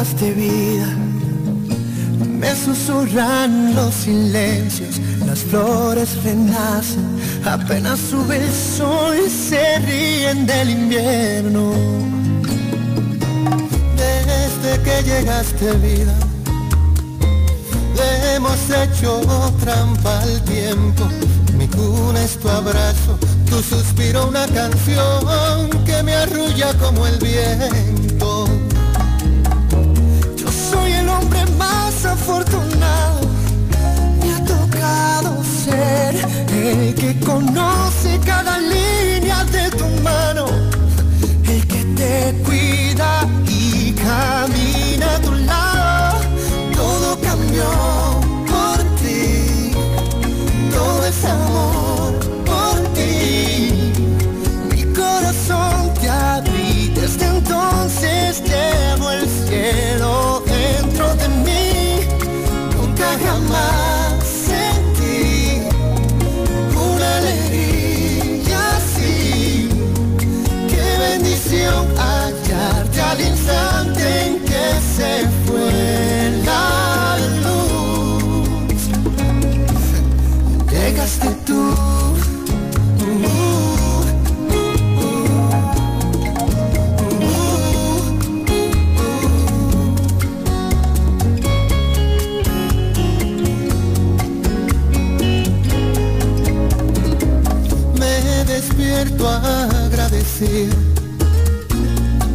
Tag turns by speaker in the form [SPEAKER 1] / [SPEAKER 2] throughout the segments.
[SPEAKER 1] llegaste vida, me susurran los silencios, las flores renacen, apenas sube el y se ríen del invierno. Desde que llegaste vida, le hemos hecho trampa al tiempo. Mi cuna es tu abrazo, tu suspiro una canción que me arrulla como el viento. Que conoce cada línea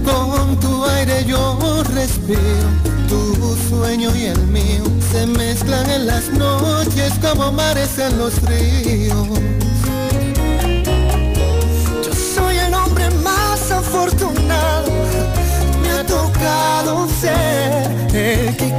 [SPEAKER 1] Con tu aire yo respiro. Tu sueño y el mío se mezclan en las noches como mares en los ríos. Yo soy el hombre más afortunado. Me ha tocado ser el que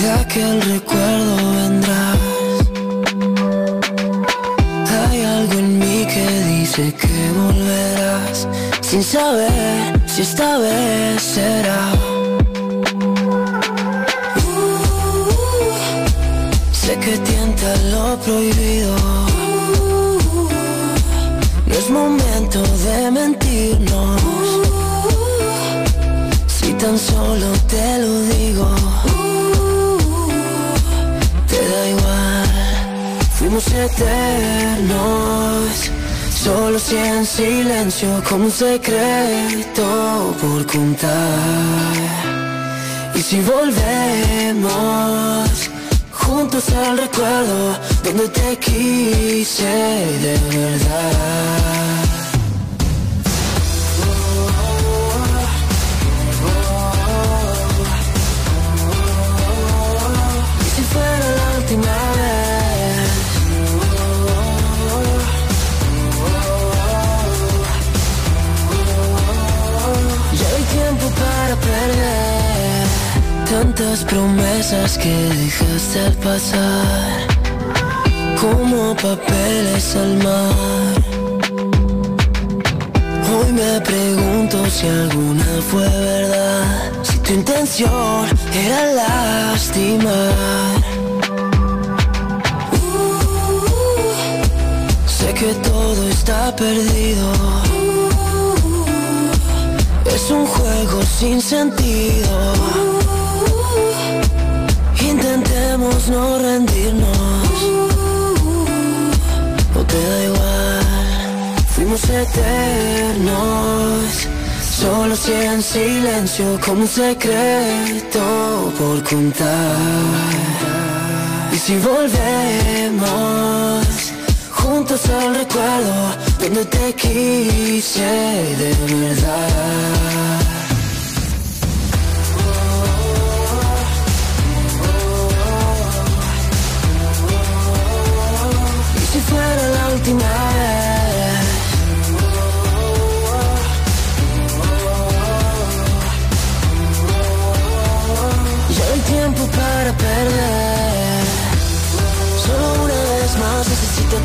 [SPEAKER 1] De
[SPEAKER 2] aquel recuerdo vendrás. Hay algo en mí que dice que volverás. Sin saber si esta vez será. Uh, sé que tienta lo prohibido. No es momento de mentirnos. Tan solo te lo digo, te da igual. Fuimos eternos, solo si en silencio, como un secreto por contar. Y si volvemos juntos al recuerdo donde te quise de verdad. Tantas promesas que dejaste al pasar Como papeles al mar Hoy me pregunto si alguna fue verdad Tu intención era lastimar. sé que todo está perdido. es un juego sin sentido. No rendirnos. O te da igual. Fuimos eternos Solo si en silencio como un secreto por contar Y si volvemos juntos al recuerdo Donde te quise de verdad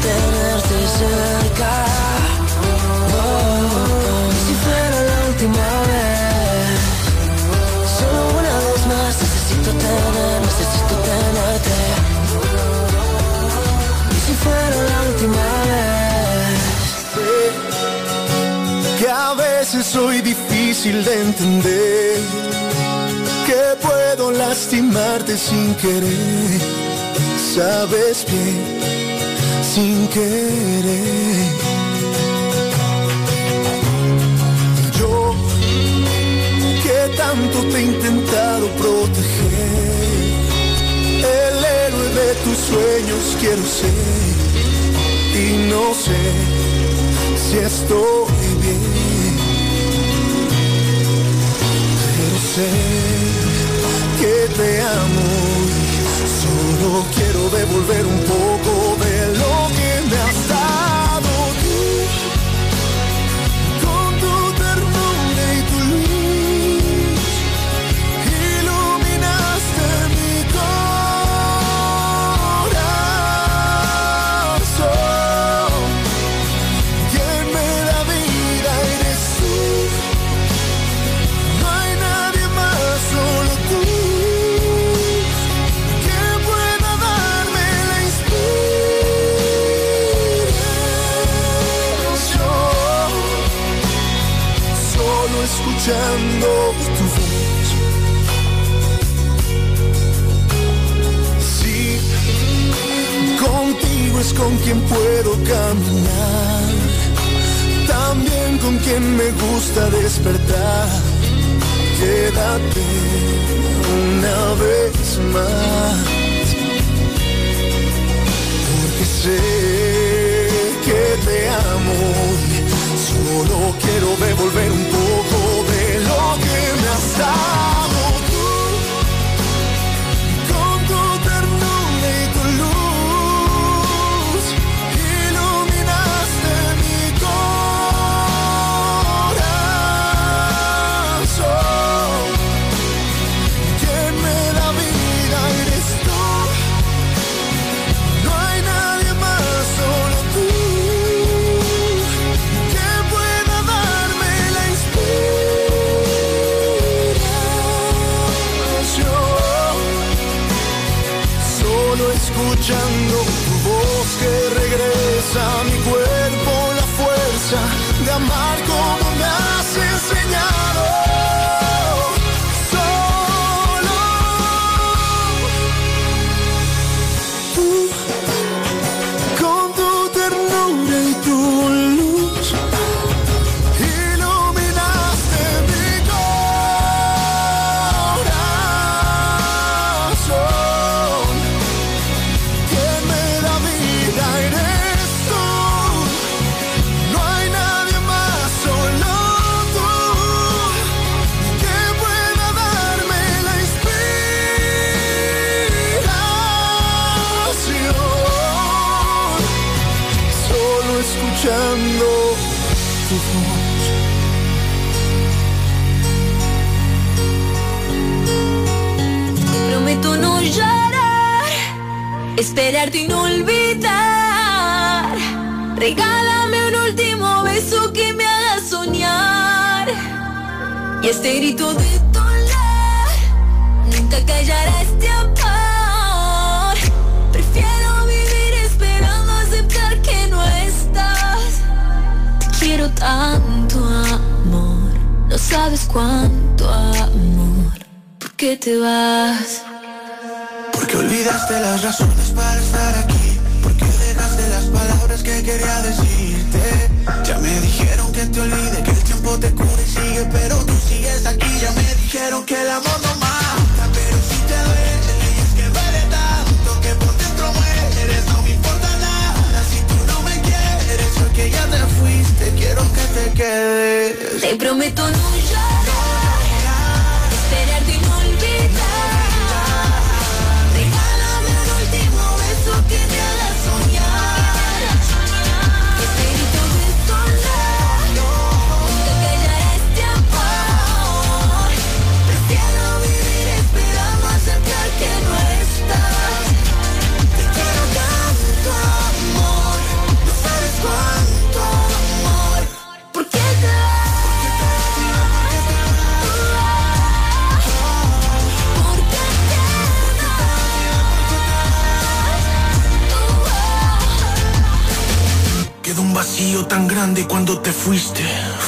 [SPEAKER 2] tenerte cerca. Oh, si fuera la última vez. Solo una vez más necesito tener, necesito tenerte. Y si fuera la última
[SPEAKER 3] vez. Que a veces soy difícil de entender que puedo lastimarte sin querer. Sabes bien, sin querer. Yo, que tanto te he intentado proteger. El héroe de tus sueños quiero ser. Y no sé si estoy bien. Pero sé que te amo. Solo quiero devolver un poco de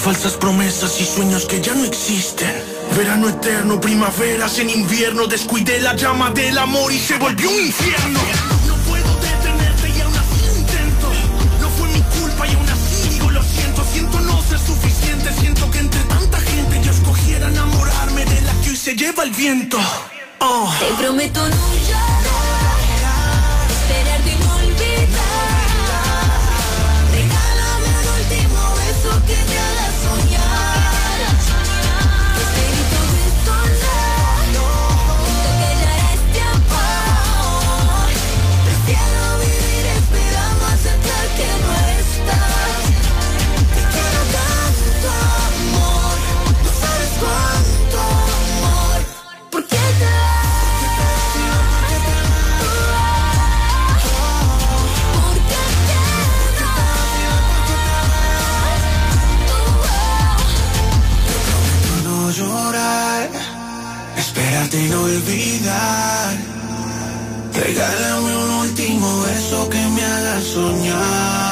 [SPEAKER 4] falsas promesas y sueños que ya no existen. Verano eterno, primaveras en invierno, descuidé la llama del amor y se volvió un infierno. No puedo detenerte y aún así intento. No fue mi culpa y aún así digo lo siento. Siento no ser suficiente, siento que entre tanta gente yo escogiera enamorarme de la que hoy se lleva el viento. Oh.
[SPEAKER 5] Te prometo no. Regálame un último beso que
[SPEAKER 4] me haga soñar.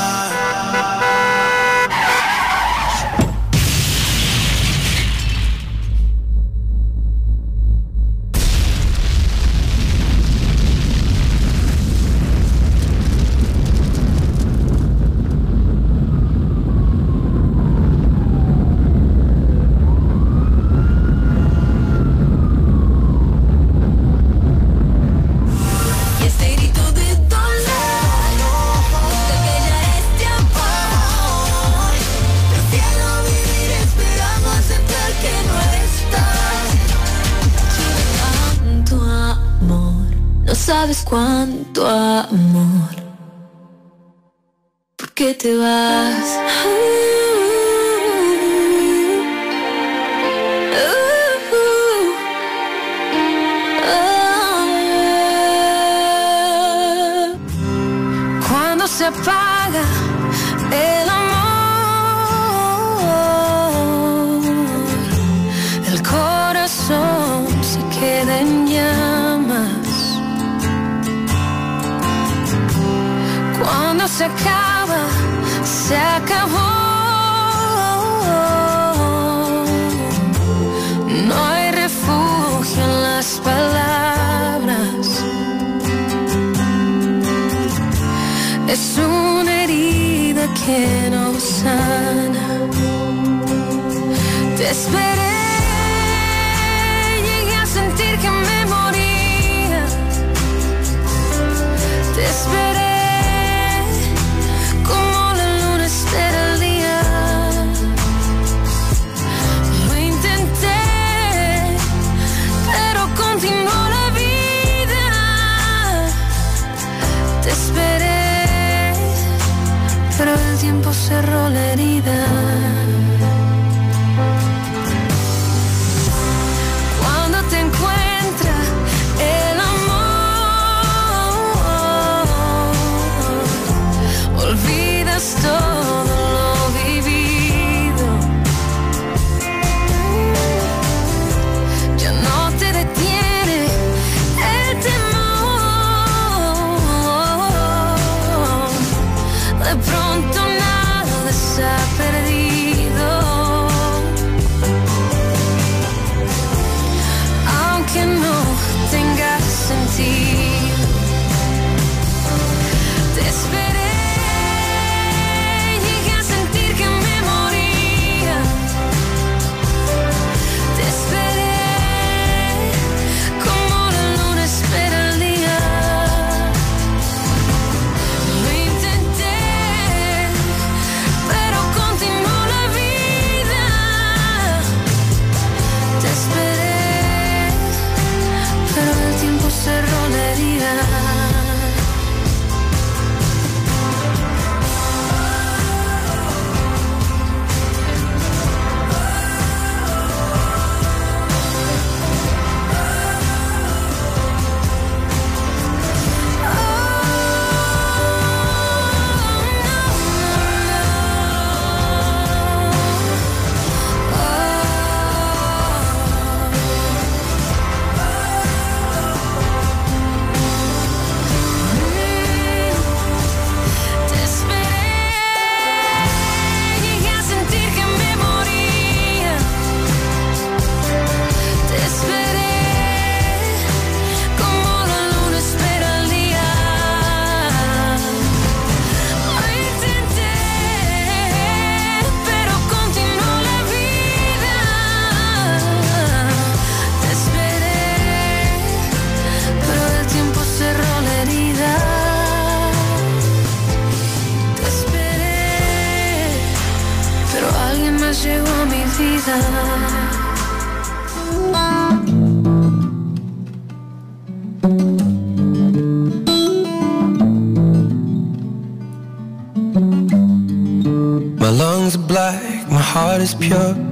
[SPEAKER 2] Is pure.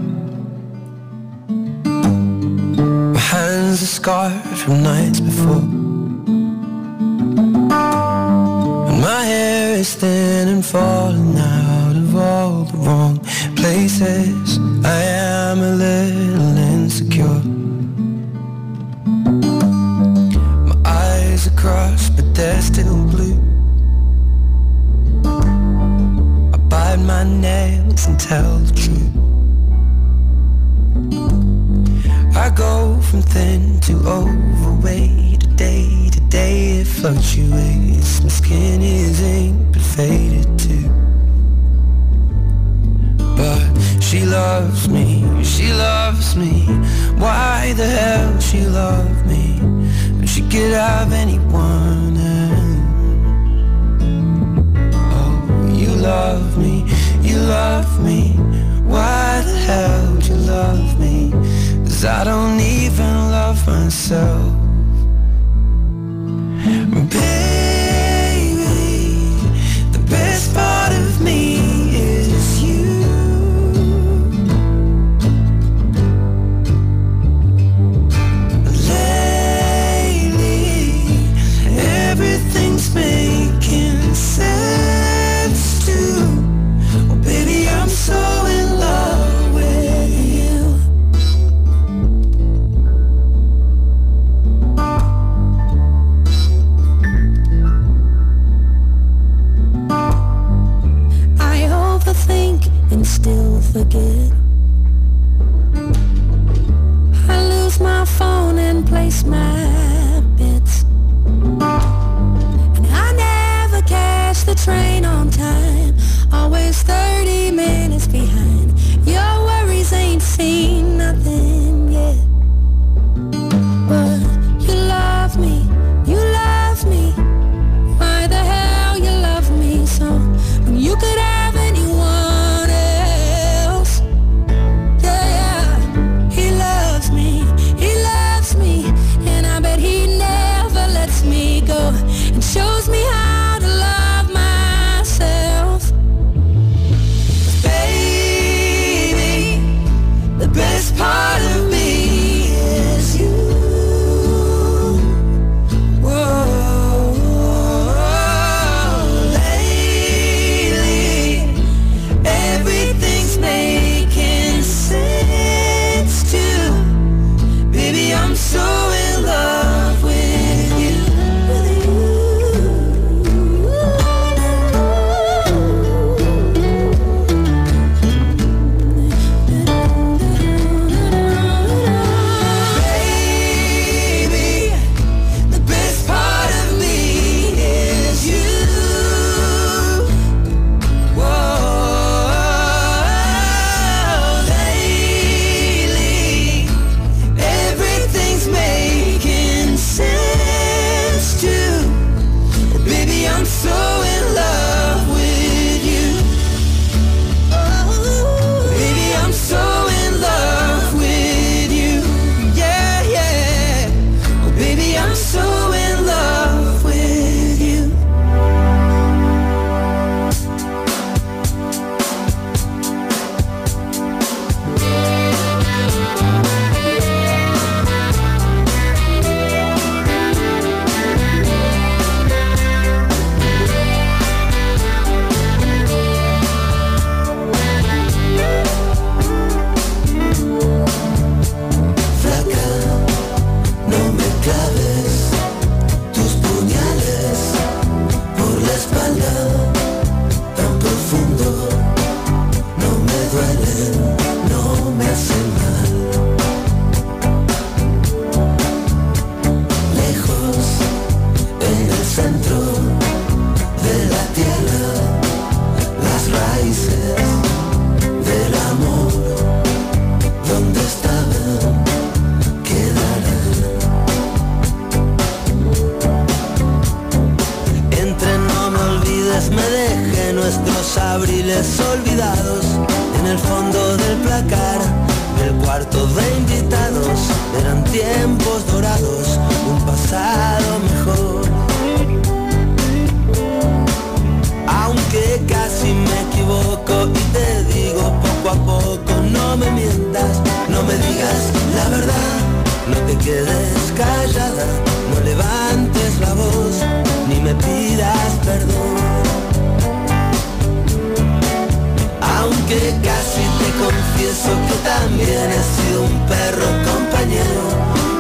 [SPEAKER 6] quedes callada, no levantes la voz, ni me pidas perdón. Aunque casi te confieso que también he sido un perro compañero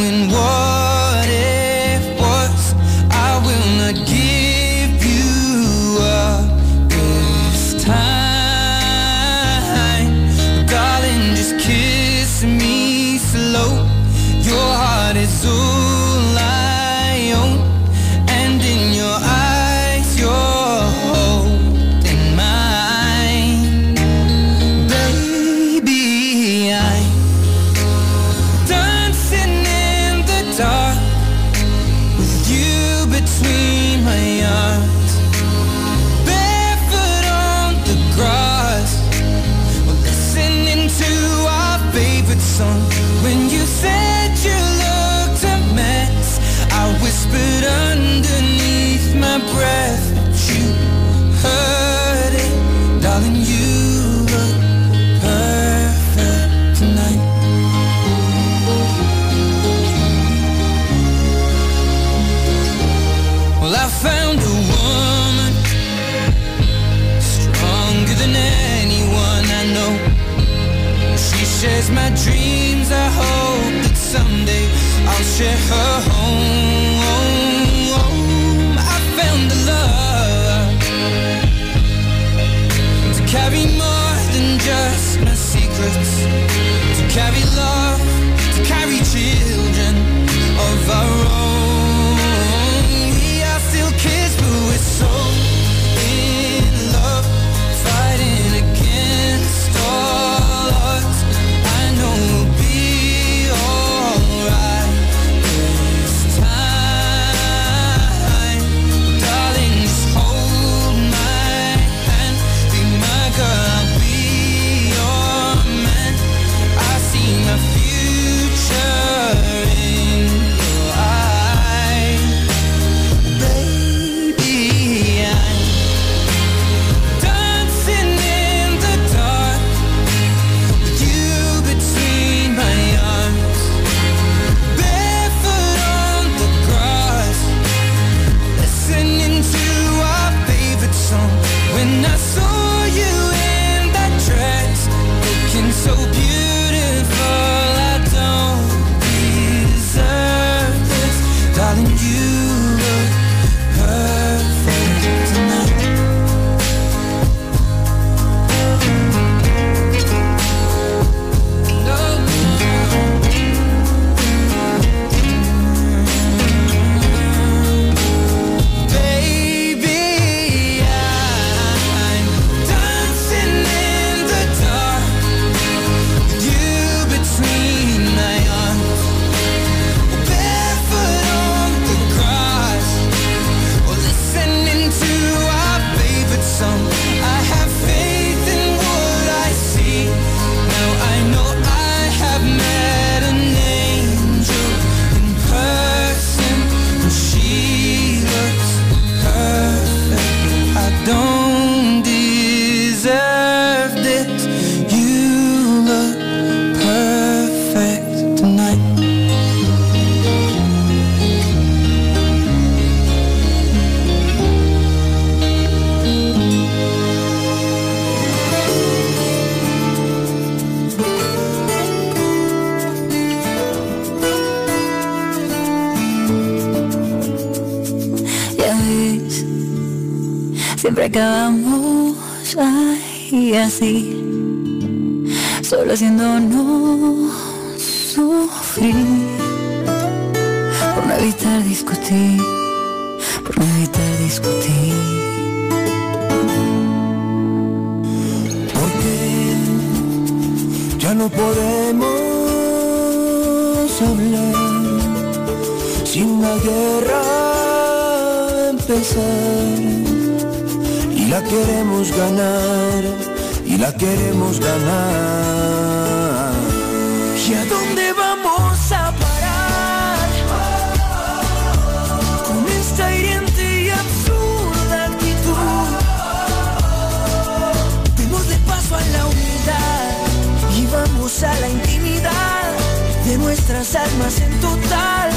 [SPEAKER 2] going
[SPEAKER 4] Siempre acabamos ahí así, solo haciéndonos sufrir, por no evitar discutir, por no evitar discutir.
[SPEAKER 2] Porque ya no podemos hablar sin la guerra empezar la queremos ganar y la queremos ganar. ¿Y a dónde vamos a parar? Con esta hiriente y absurda actitud. Démosle paso a la unidad y vamos a la intimidad de nuestras almas en total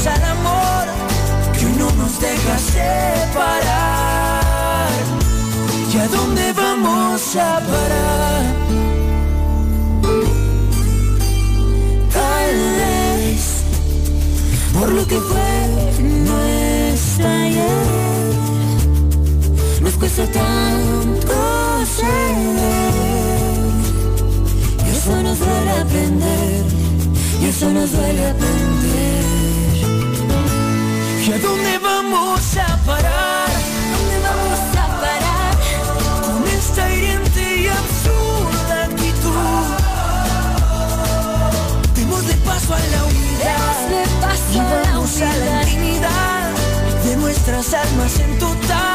[SPEAKER 2] menos al amor que hoy no nos deja separar. ¿Y a dónde vamos a parar? Tal vez por lo que fue nuestra ayer, nos cuesta tanto ser. Y eso nos duele aprender, y eso nos duele aprender. ¿Y a dónde vamos a parar? ¿Dónde vamos a parar? Con esta hiriente y absurda actitud. Démosle paso a la unidad.
[SPEAKER 4] Démosle paso
[SPEAKER 2] y
[SPEAKER 4] a la
[SPEAKER 2] vamos a la
[SPEAKER 4] unidad.
[SPEAKER 2] intimidad de nuestras almas en total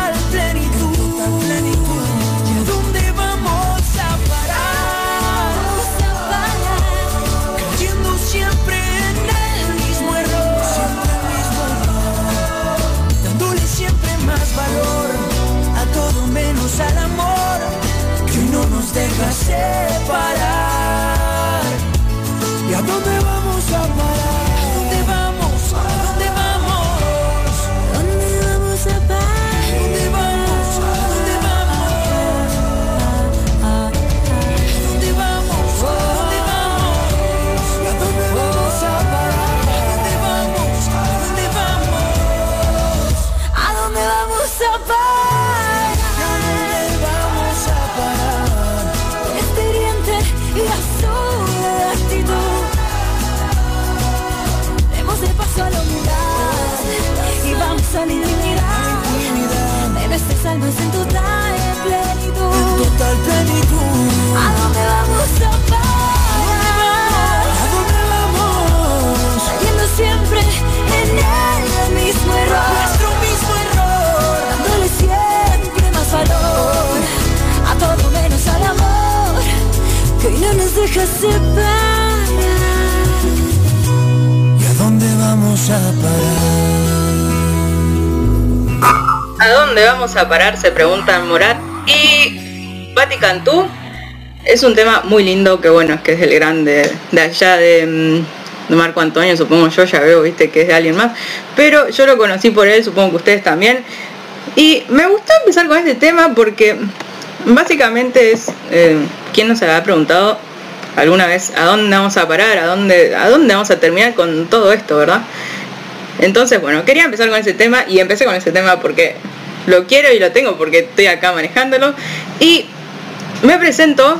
[SPEAKER 4] almas en total plenitud.
[SPEAKER 2] Total plenitud.
[SPEAKER 4] ¿A dónde vamos a parar?
[SPEAKER 2] ¿A dónde vamos?
[SPEAKER 4] Cayendo siempre en el mismo error.
[SPEAKER 2] Nuestro mismo error.
[SPEAKER 4] dándole siempre más valor a todo menos al amor que hoy no nos deja separar.
[SPEAKER 2] ¿Y a dónde vamos a parar?
[SPEAKER 7] ¿A dónde vamos a parar? Se preguntan Morat y Patti Cantú. Es un tema muy lindo que bueno, es que es el grande de allá de, mm, de Marco Antonio, supongo yo, ya veo, viste, que es de alguien más. Pero yo lo conocí por él, supongo que ustedes también. Y me gustó empezar con este tema porque básicamente es, eh, ¿quién nos había preguntado alguna vez a dónde vamos a parar? ¿A dónde, ¿A dónde vamos a terminar con todo esto, verdad? Entonces, bueno, quería empezar con ese tema y empecé con ese tema porque lo quiero y lo tengo porque estoy acá manejándolo. Y me presento,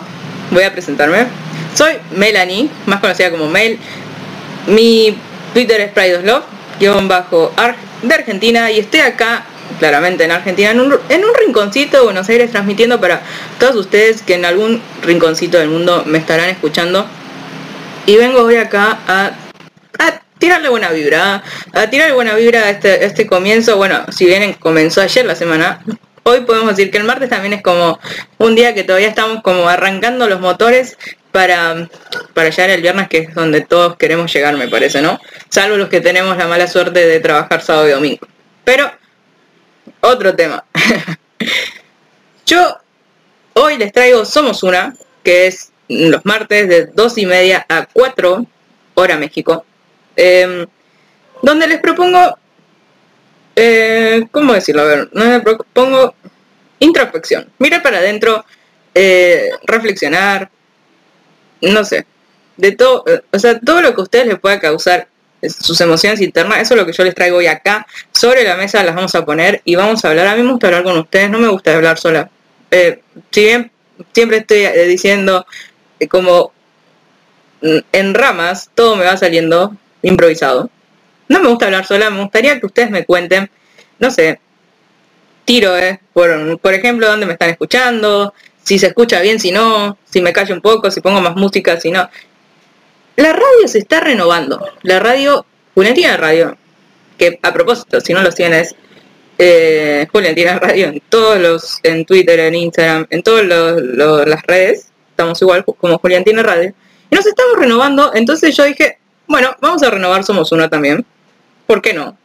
[SPEAKER 7] voy a presentarme. Soy Melanie, más conocida como Mel. Mi Twitter es Pride of Love, guion bajo de Argentina y estoy acá, claramente en Argentina, en un, en un rinconcito de Buenos Aires transmitiendo para todos ustedes que en algún rinconcito del mundo me estarán escuchando. Y vengo hoy acá a tirarle buena vibra, a tirarle buena vibra a este, este comienzo. Bueno, si bien comenzó ayer la semana, hoy podemos decir que el martes también es como un día que todavía estamos como arrancando los motores para, para llegar el viernes, que es donde todos queremos llegar, me parece, ¿no? Salvo los que tenemos la mala suerte de trabajar sábado y domingo. Pero, otro tema. Yo hoy les traigo Somos Una, que es los martes de 2 y media a 4 hora México, eh, donde les propongo eh, ¿cómo decirlo? A ver, me propongo introspección. Mira para adentro, eh, reflexionar, no sé, de todo, o sea, todo lo que a ustedes les pueda causar sus emociones internas, eso es lo que yo les traigo hoy acá, sobre la mesa las vamos a poner y vamos a hablar, a mí me gusta hablar con ustedes, no me gusta hablar sola. Eh, siempre estoy eh, diciendo como mm, en ramas, todo me va saliendo improvisado. No me gusta hablar sola, me gustaría que ustedes me cuenten, no sé, tiro, eh, por, por ejemplo, dónde me están escuchando, si se escucha bien, si no, si me callo un poco, si pongo más música, si no. La radio se está renovando. La radio, Juliantina Radio, que a propósito, si no lo tienes, eh, Juliantina Radio en todos los, en Twitter, en Instagram, en todas las redes, estamos igual como Juliantina Radio, y nos estamos renovando, entonces yo dije, bueno, vamos a renovar Somos Uno también, ¿por qué no?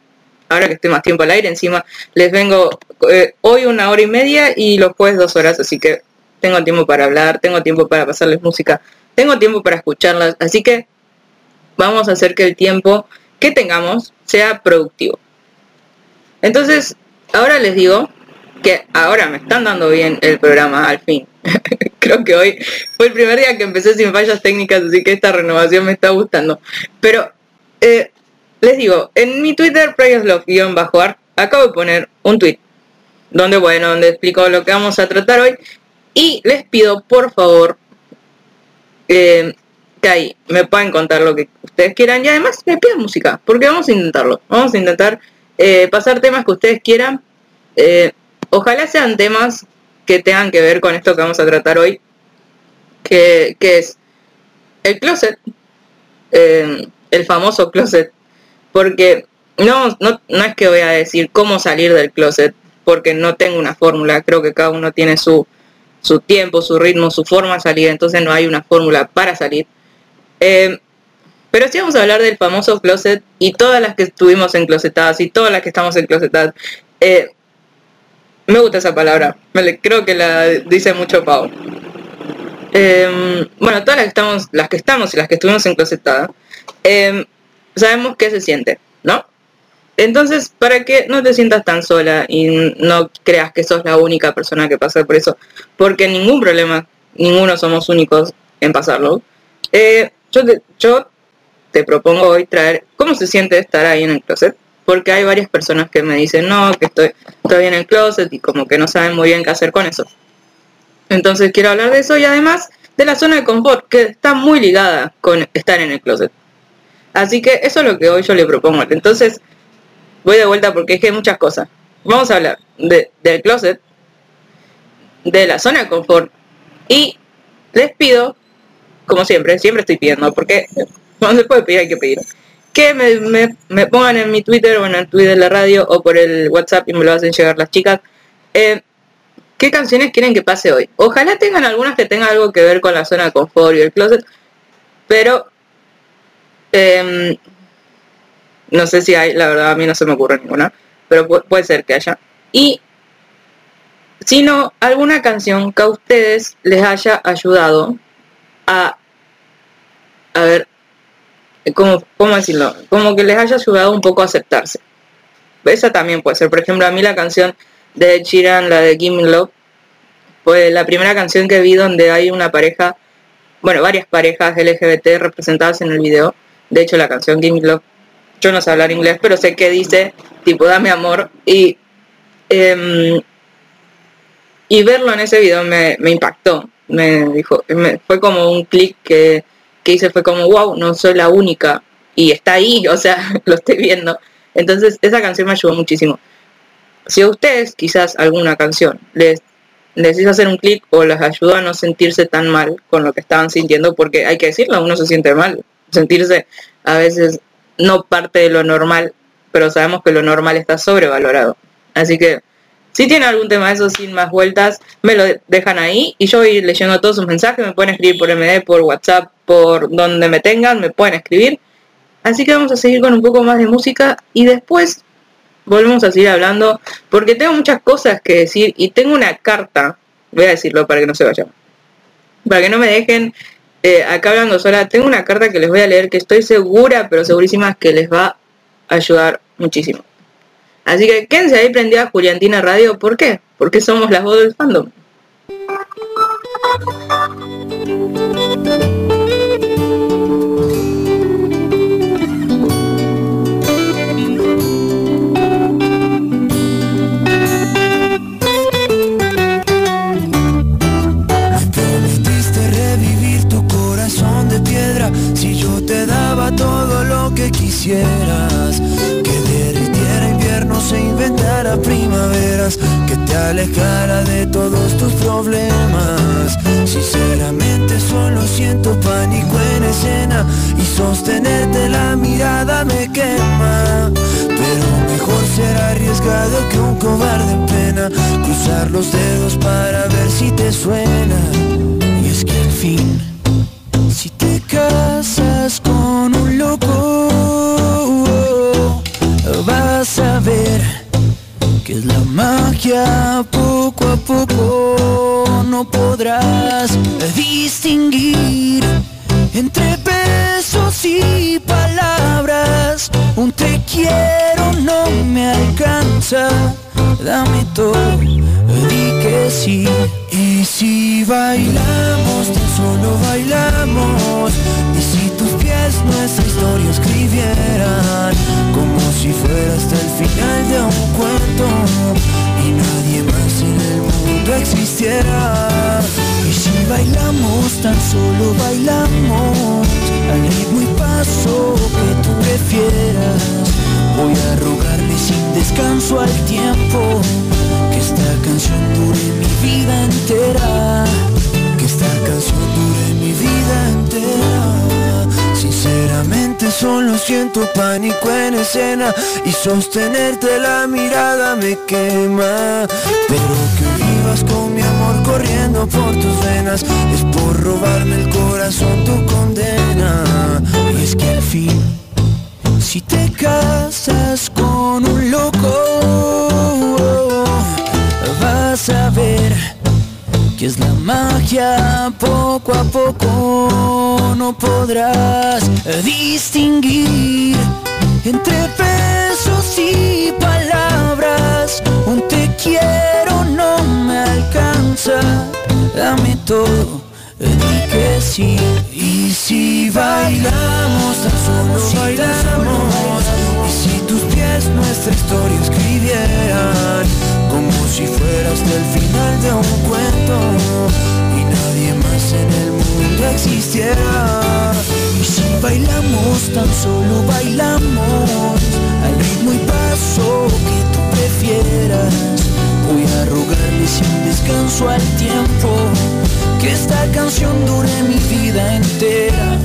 [SPEAKER 7] Ahora que estoy más tiempo al aire, encima les vengo eh, hoy una hora y media y los jueves dos horas, así que tengo tiempo para hablar, tengo tiempo para pasarles música, tengo tiempo para escucharlas, así que vamos a hacer que el tiempo que tengamos sea productivo. Entonces, ahora les digo que ahora me están dando bien el programa al fin. Que hoy fue el primer día que empecé sin fallas técnicas, así que esta renovación me está gustando. Pero eh, les digo, en mi Twitter, Prayerslove-art, acabo de poner un tweet donde, bueno, donde explico lo que vamos a tratar hoy. Y les pido, por favor, eh, que ahí me pueden contar lo que ustedes quieran y además me pidan música, porque vamos a intentarlo. Vamos a intentar eh, pasar temas que ustedes quieran. Ojalá sean temas que tengan que ver con esto que vamos a tratar hoy, que, que es el closet, eh, el famoso closet, porque no, no, no es que voy a decir cómo salir del closet, porque no tengo una fórmula, creo que cada uno tiene su, su tiempo, su ritmo, su forma de salir, entonces no hay una fórmula para salir. Eh, pero sí vamos a hablar del famoso closet y todas las que estuvimos enclosetadas y todas las que estamos enclosetadas. Eh, me gusta esa palabra, me creo que la dice mucho Pau. Eh, bueno, todas las que estamos, las que estamos y las que estuvimos enclosetadas, eh, sabemos qué se siente, ¿no? Entonces, para que no te sientas tan sola y no creas que sos la única persona que pasa por eso, porque ningún problema, ninguno somos únicos en pasarlo, eh, yo, yo te propongo hoy traer cómo se siente estar ahí en el closet, porque hay varias personas que me dicen, no, que estoy todavía en el closet y como que no saben muy bien qué hacer con eso. Entonces quiero hablar de eso y además de la zona de confort, que está muy ligada con estar en el closet. Así que eso es lo que hoy yo le propongo. Entonces, voy de vuelta porque es que hay muchas cosas. Vamos a hablar de, del closet, de la zona de confort y les pido, como siempre, siempre estoy pidiendo, porque cuando se puede pedir hay que pedir, que me, me- pongan en mi Twitter o en el Twitter de la radio o por el WhatsApp y me lo hacen llegar las chicas. eh, ¿Qué canciones quieren que pase hoy? Ojalá tengan algunas que tengan algo que ver con la zona de confort y el closet, pero em, no sé si hay, la verdad a mí no se me ocurre ninguna, pero pu- puede ser que haya. Y si no, alguna canción que a ustedes les haya ayudado a, a ver, ¿cómo, ¿cómo decirlo? Como que les haya ayudado un poco a aceptarse. Esa también puede ser. Por ejemplo, a mí la canción de Sheeran, la de Me Love, fue la primera canción que vi donde hay una pareja, bueno, varias parejas LGBT representadas en el video. De hecho, la canción Me Love, yo no sé hablar inglés, pero sé que dice, tipo, dame amor. Y, em, y verlo en ese video me, me impactó. Me dijo, me- fue como un clic que, que hice, fue como, wow, no soy la única. Y está ahí, o sea, lo estoy viendo. Entonces, esa canción me ayudó muchísimo. Si a ustedes, quizás alguna canción, les, les hizo hacer un clic o les ayudó a no sentirse tan mal con lo que estaban sintiendo, porque hay que decirlo, uno se siente mal. Sentirse a veces no parte de lo normal, pero sabemos que lo normal está sobrevalorado. Así que si tienen algún tema de eso sin más vueltas, me lo dejan ahí y yo voy leyendo todos sus mensajes, me pueden escribir por MD, por WhatsApp, por donde me tengan, me pueden escribir. Así que vamos a seguir con un poco más de música y después volvemos a seguir hablando porque tengo muchas cosas que decir y tengo una carta, voy a decirlo para que no se vayan, para que no me dejen eh, acá hablando sola, tengo una carta que les voy a leer que estoy segura, pero segurísima que les va a ayudar muchísimo. Así que quédense ahí prendida Juliantina Radio. ¿Por qué? Porque somos las voz del fandom.
[SPEAKER 2] Si yo te daba todo lo que quisieras Que derritiera inviernos e inventara primaveras Que te alejara de todos tus problemas. Sinceramente solo siento pánico en escena Y sostenerte la mirada me quema. Pero mejor será arriesgado que un cobarde en pena Cruzar los dedos para ver si te suena. Y es que al fin Si te casas con un loco Vas a ver que es la magia poco a poco no podrás distinguir entre besos y palabras. Un te quiero no me alcanza. Dame todo di que sí. Y si bailamos tan solo bailamos pies nuestra historia escribieran como si fuera hasta el final de un cuento y nadie más en el mundo existiera. Y si bailamos tan solo bailamos al ritmo y paso que tú prefieras. Voy a rogarle sin descanso al tiempo que esta canción dure mi vida entera que esta canción dure mi vida entera Sinceramente solo siento pánico en escena Y sostenerte la mirada me quema. Pero que vivas con mi amor corriendo por tus venas Es por robarme el corazón tu condena. Y es que al fin si te casas con un loco que es la magia poco a poco no podrás distinguir entre besos y palabras. Un te quiero no me alcanza dame todo di que sí. Y si bailamos tan solo bailamos. Y si tus pies nuestra historia escribieran como si fuera hasta el final de un cuento y nadie más en el mundo existiera. Y si bailamos tan solo bailamos al ritmo y paso que tú prefieras. Voy a rogarle sin descanso al tiempo que esta canción dure mi vida entera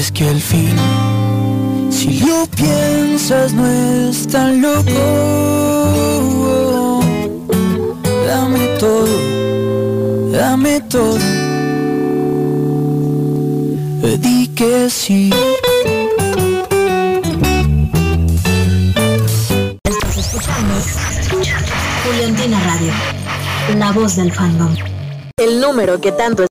[SPEAKER 2] es que al fin, si lo piensas, no es tan loco. Dame todo, dame todo. Di que sí.
[SPEAKER 8] Estás escuchando Juliantina Radio, la voz del fandom. El número que tanto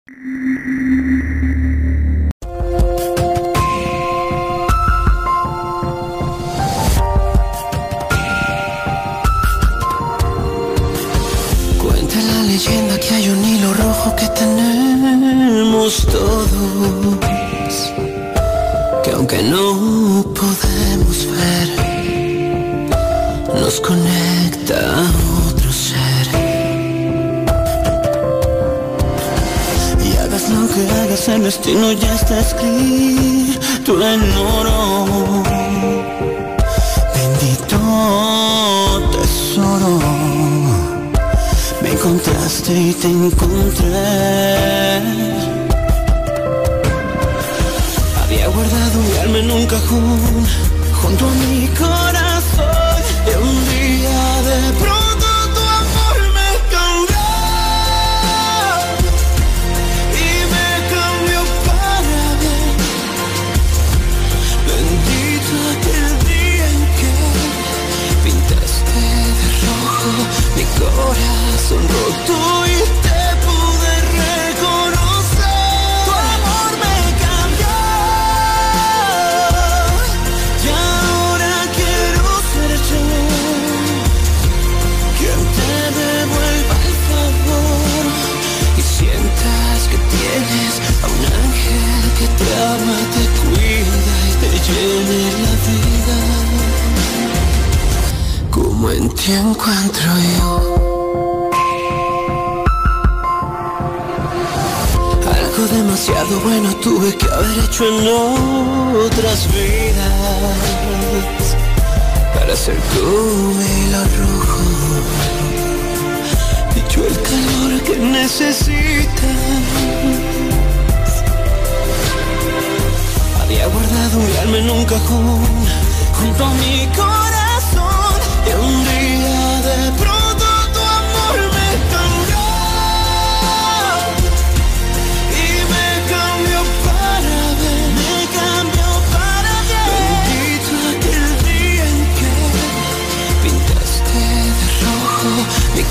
[SPEAKER 2] que tenemos todos, que aunque no podemos ver, nos conecta a otro ser. Y hagas lo que hagas, el destino ya está escrito en oro. Y te encontré. Había guardado mi alma en un cajón junto a mi corazón. Mi corazón roto y encuentro yo. Algo demasiado bueno tuve que haber hecho en otras vidas para ser tu hilo rojo. Y yo el calor que necesitas. Había guardado mi alma en un cajón junto a mi corazón.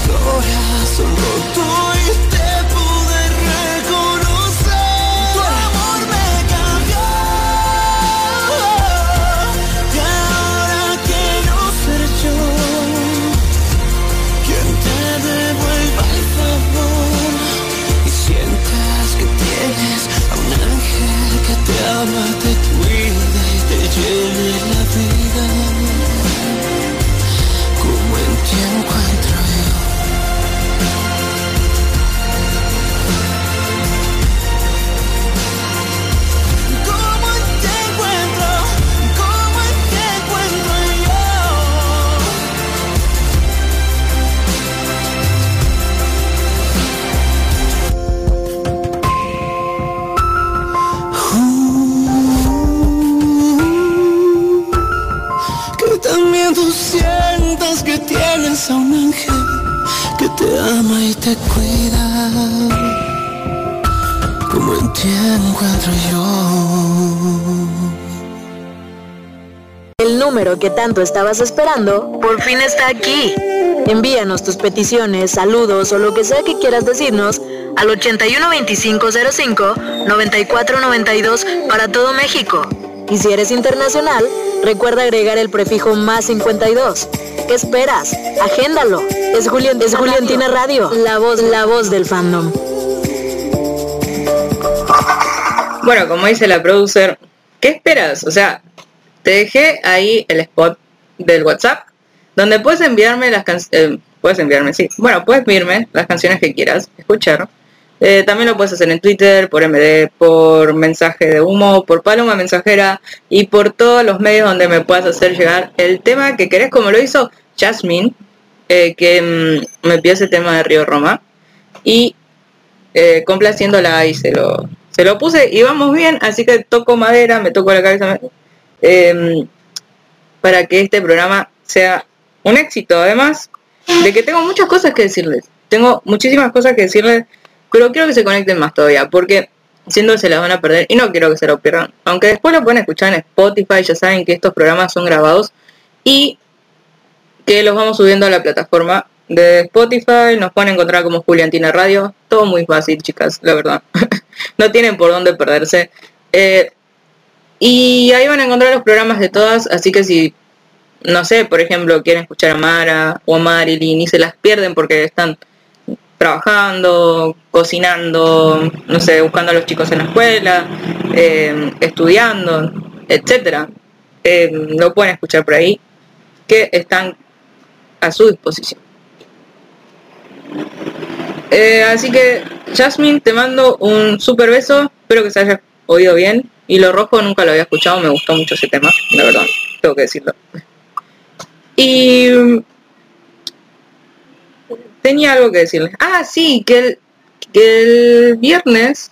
[SPEAKER 2] Mi corazón a un ángel que te ama y te cuida. Como en ti encuentro yo.
[SPEAKER 8] El número que tanto estabas esperando por fin está aquí. Envíanos tus peticiones, saludos o lo que sea que quieras decirnos al 812505 9492 para todo México. Y si eres internacional, recuerda agregar el prefijo más 52. ¿Qué esperas? Agéndalo. Es, Julián, es Juliantina Radio, la voz, la voz del fandom.
[SPEAKER 7] Bueno, como dice la producer, ¿qué esperas? O sea, te dejé ahí el spot del WhatsApp, donde puedes enviarme las canciones, puedes enviarme, sí, bueno, puedes enviarme las canciones que quieras escuchar. Eh, también lo puedes hacer en Twitter, por MD, por mensaje de humo, por paloma mensajera y por todos los medios donde me puedas hacer llegar el tema que querés, como lo hizo Jasmine, eh, que mm, me pidió ese tema de Río Roma. Y eh, complaciéndola y se lo, se lo puse y vamos bien, así que toco madera, me toco la cabeza eh, para que este programa sea un éxito. Además de que tengo muchas cosas que decirles, tengo muchísimas cosas que decirles, pero quiero que se conecten más todavía, porque siendo que se las van a perder y no quiero que se lo pierdan. Aunque después lo pueden escuchar en Spotify, ya saben que estos programas son grabados y que los vamos subiendo a la plataforma de Spotify, nos pueden encontrar como Juliantina Radio, todo muy fácil chicas, la verdad. no tienen por dónde perderse. Eh, y ahí van a encontrar los programas de todas, así que si, no sé, por ejemplo, quieren escuchar a Mara o a Marilyn y se las pierden porque están trabajando, cocinando, no sé, buscando a los chicos en la escuela, eh, estudiando, etcétera, eh, lo pueden escuchar por ahí, que están a su disposición. Eh, así que, Jasmine, te mando un super beso, espero que se haya oído bien. Y lo rojo nunca lo había escuchado, me gustó mucho ese tema, la verdad, tengo que decirlo. Y tenía algo que decirles. Ah, sí, que el, viernes,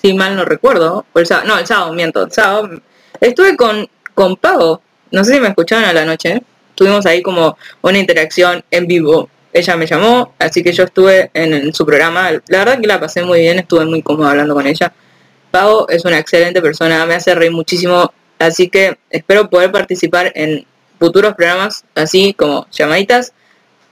[SPEAKER 7] si mal no recuerdo, o el sábado, no, el sábado, miento, el sábado, estuve con, con Pau, no sé si me escucharon a la noche, tuvimos ahí como una interacción en vivo. Ella me llamó, así que yo estuve en, en su programa, la verdad que la pasé muy bien, estuve muy cómodo hablando con ella. Pau es una excelente persona, me hace reír muchísimo, así que espero poder participar en futuros programas así como llamaditas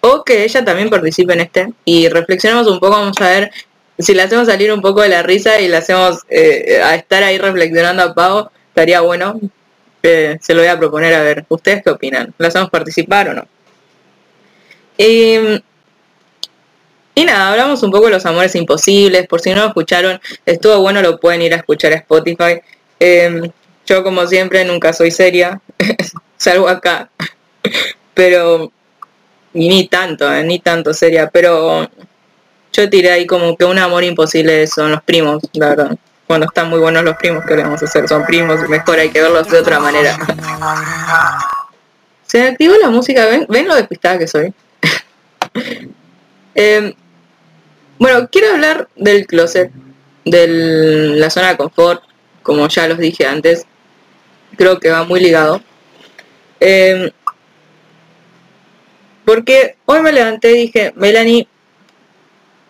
[SPEAKER 7] o que ella también participe en este y reflexionemos un poco, vamos a ver si le hacemos salir un poco de la risa y le hacemos eh, a estar ahí reflexionando a Pau, estaría bueno. Eh, se lo voy a proponer a ver, ¿ustedes qué opinan? ¿La hacemos participar o no? Y, y nada, hablamos un poco de los amores imposibles, por si no lo escucharon, estuvo bueno, lo pueden ir a escuchar a Spotify. Eh, yo como siempre nunca soy seria, salgo acá, pero y ni tanto, eh, ni tanto seria, pero yo tiré ahí como que un amor imposible son los primos, la verdad. Cuando están muy buenos los primos, ¿qué le vamos a hacer? Son primos, mejor hay que verlos de otra manera. Se activó la música, ¿ven, ¿Ven lo despistada que soy? Em, bueno, quiero hablar del closet, de la zona de confort, como ya los dije antes. Creo que va muy ligado. Em, porque hoy me levanté y dije, Melanie,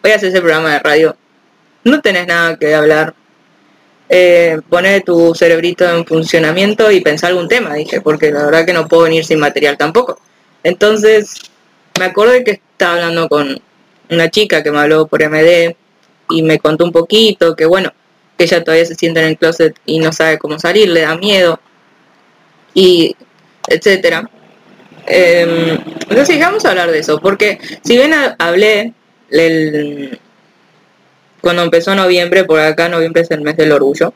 [SPEAKER 7] voy a hacer ese programa de radio. No tenés nada que hablar. Eh, pone tu cerebrito en funcionamiento y pensar algún tema, dije, porque la verdad que no puedo venir sin material tampoco. Entonces, me acordé que estaba hablando con una chica que me habló por MD y me contó un poquito que bueno, que ella todavía se siente en el closet y no sabe cómo salir, le da miedo y etcétera. Eh, entonces vamos a hablar de eso, porque si bien ha- hablé el- cuando empezó noviembre, por acá noviembre es el mes del orgullo,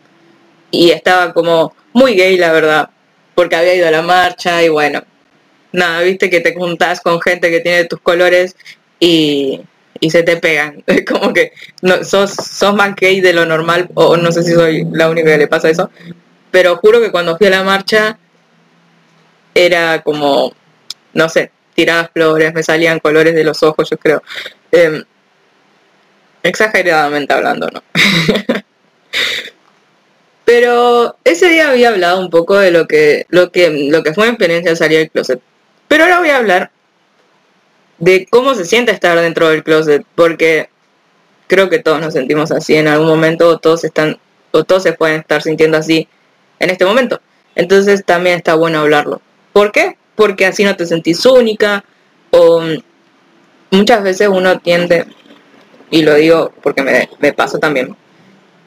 [SPEAKER 7] y estaba como muy gay la verdad, porque había ido a la marcha y bueno, nada, viste que te juntás con gente que tiene tus colores y, y se te pegan, como que no, sos, sos más gay de lo normal, o no sé si soy la única que le pasa eso, pero juro que cuando fui a la marcha era como, no sé, tiradas flores, me salían colores de los ojos, yo creo. Em, exageradamente hablando, ¿no? Pero ese día había hablado un poco de lo que, lo que, lo que fue mi experiencia al salir del closet. Pero ahora voy a hablar de cómo se siente estar dentro del closet, porque creo que todos nos sentimos así en algún momento, o todos están, o todos se pueden estar sintiendo así en este momento. Entonces también está bueno hablarlo. ¿Por qué? Porque así no te sentís única, o muchas veces uno tiende, y lo digo porque me, me pasa también,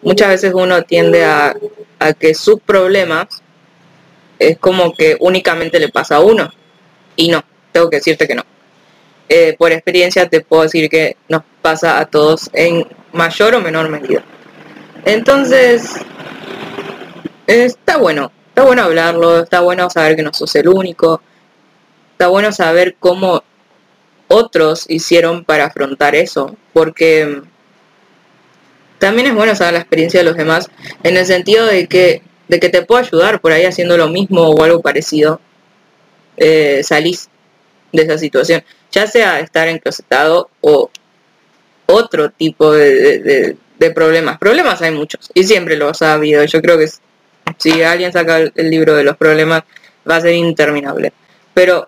[SPEAKER 7] muchas veces uno tiende a, a que sus problemas es como que únicamente le pasa a uno. Y no, tengo que decirte que no. Eh, por experiencia te puedo decir que nos pasa a todos en mayor o menor medida. Entonces, está bueno, está bueno hablarlo, está bueno saber que no sos el único, está bueno saber cómo otros hicieron para afrontar eso, porque también es bueno saber la experiencia de los demás en el sentido de que de que te puedo ayudar por ahí haciendo lo mismo o algo parecido eh, salís de esa situación ya sea estar enclosetado o otro tipo de, de- problemas. Problemas hay muchos y siempre los ha habido. Yo creo que si alguien saca el libro de los problemas va a ser interminable. Pero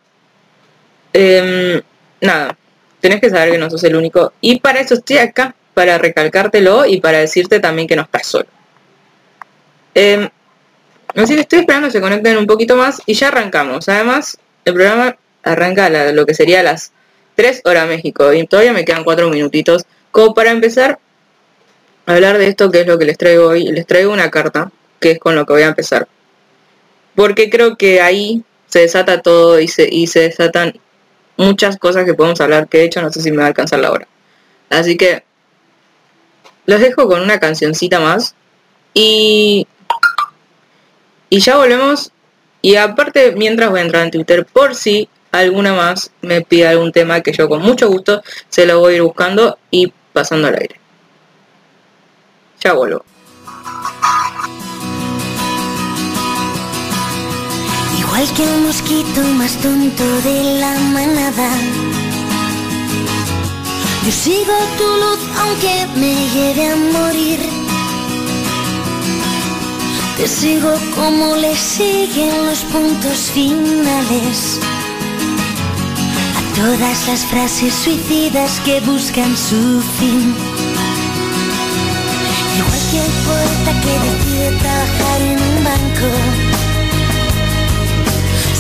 [SPEAKER 7] em, nada tenés que saber que no sos el único. Y para eso estoy acá para recalcártelo y para decirte también que no estás solo. Em, así que estoy esperando que se conecten un poquito más y ya arrancamos. Además el programa arranca la- lo que sería las 3 horas México y todavía me quedan 4 minutitos como para empezar a hablar de esto que es lo que les traigo hoy. Les traigo una carta que es con lo que voy a empezar. Porque creo que ahí se desata todo y se, y se desatan muchas cosas que podemos hablar que de hecho no sé si me va a alcanzar la hora. Así que los dejo con una cancioncita más y y ya volvemos. Y aparte mientras voy a entrar en Twitter por si alguna más me pide algún tema que yo con mucho gusto se lo voy a ir buscando y pasando al aire. Ya vuelvo
[SPEAKER 9] Igual que el mosquito más tonto de la manada. Yo sigo tu luz aunque me lleve a morir. Te sigo como le siguen los puntos finales. A todas las frases suicidas que buscan su fin. Igual que el poeta que decide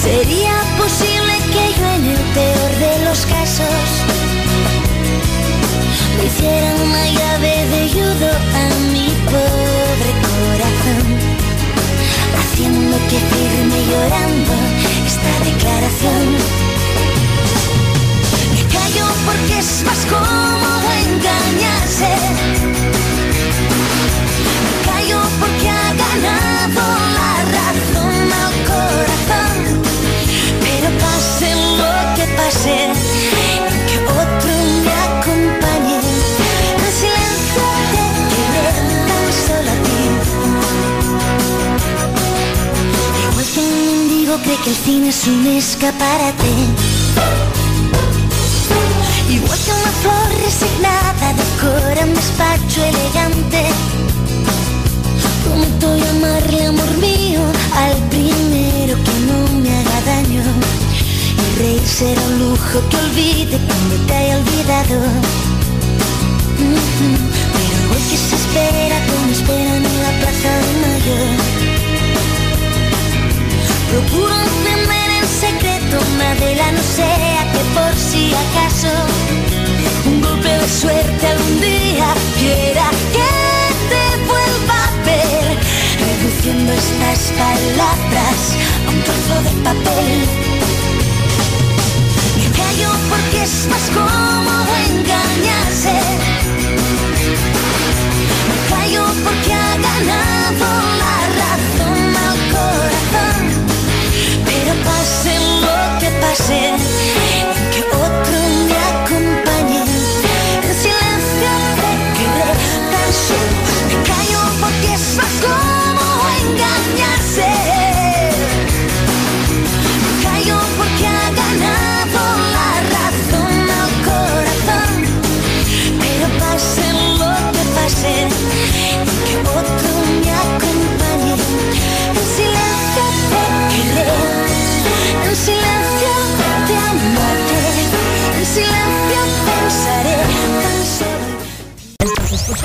[SPEAKER 9] ¿Sería posible que yo en el peor de los casos le hiciera una llave de judo a mi pobre corazón? Haciendo que firme llorando esta declaración. Me porque es más cómodo engañarse. ser que otro me acompañe al silencio de querer tan solo a ti. Igual que un mendigo cree que el cine es un escaparate. Igual que una flor resignada decora un despacho elegante. Prometo llamarle amor mío al primero que no me haga daño. Reír será un lujo que olvide cuando te haya olvidado. Pero hoy que se espera como esperan en la plaza de mayo. Procuro encender en secreto una vela, no sea que por si acaso un golpe de suerte algún día quiera que te vuelva a ver, reduciendo estas palabras a un trozo de papel. Porque es más cómodo engañarse. Me callo porque ha ganado la razón al corazón. Pero pase lo que pase,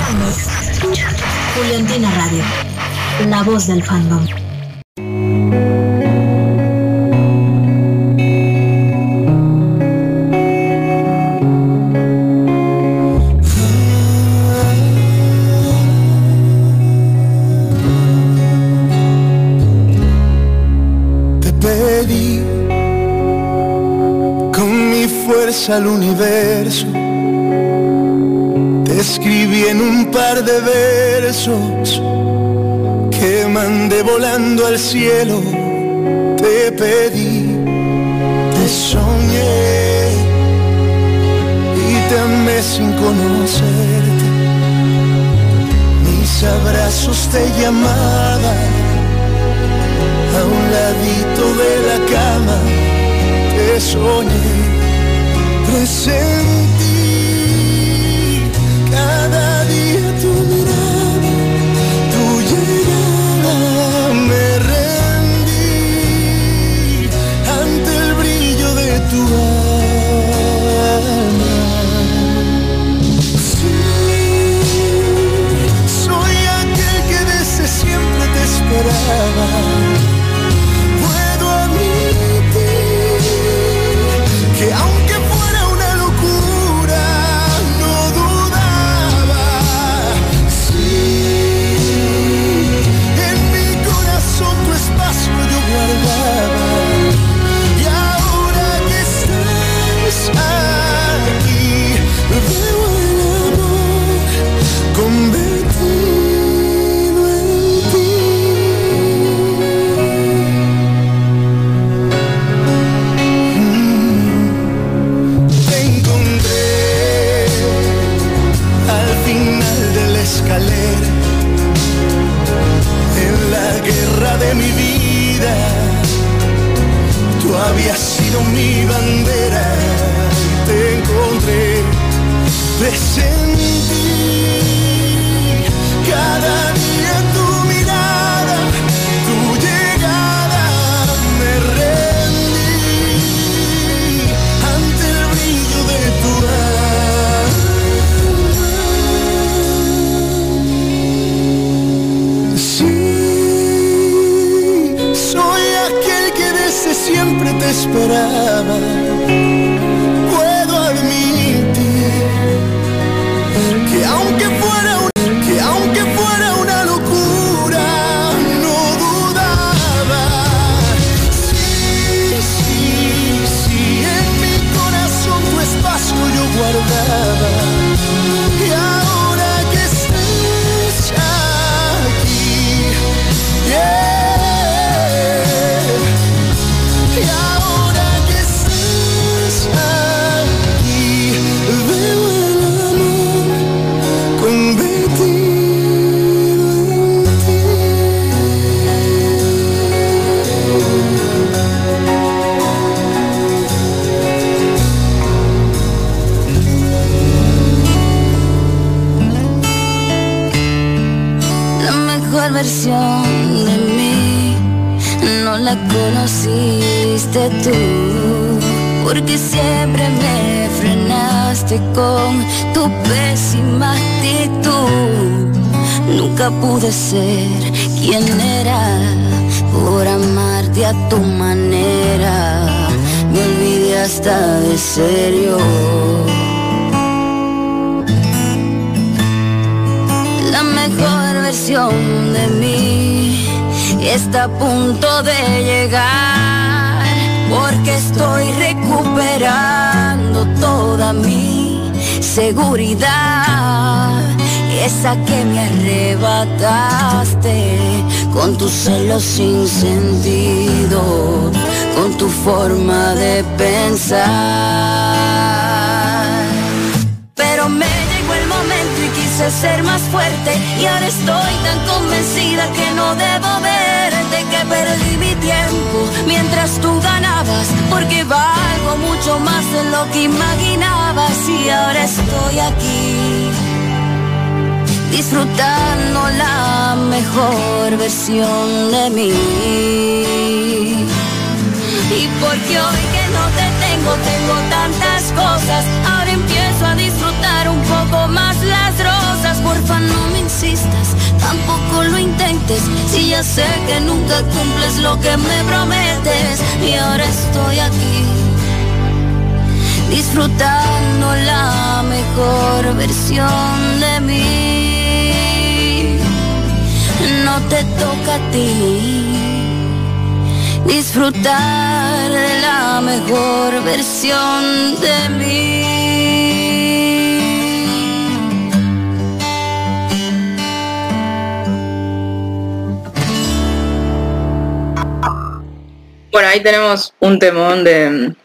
[SPEAKER 8] Estás escuchando Juliantina Radio, la voz del fandom.
[SPEAKER 3] Te pedí con mi fuerza al universo. Que mandé volando al cielo. Te pedí, te soñé y te amé sin conocerte. Mis abrazos te llamaban a un ladito de la cama te soñé, presentí te mi bandera y te encontré. Presentí esperaba.
[SPEAKER 10] Esa que me arrebataste con tus celos sin sentido con tu forma de pensar quise ser más fuerte y ahora estoy tan convencida que no debo verte que perdí mi tiempo mientras tú ganabas porque valgo mucho más de lo que imaginabas y ahora estoy aquí disfrutando la mejor versión de mí y porque hoy que no te tengo, tengo tantas cosas. Ahora empiezo a disfrutar un poco más. No me insistas, tampoco lo intentes. Si ya sé que nunca cumples lo que me prometes. Y ahora estoy aquí, disfrutando la mejor versión de mí. No te toca a ti disfrutar la mejor versión de mí.
[SPEAKER 7] Ahí tenemos un temón de mm,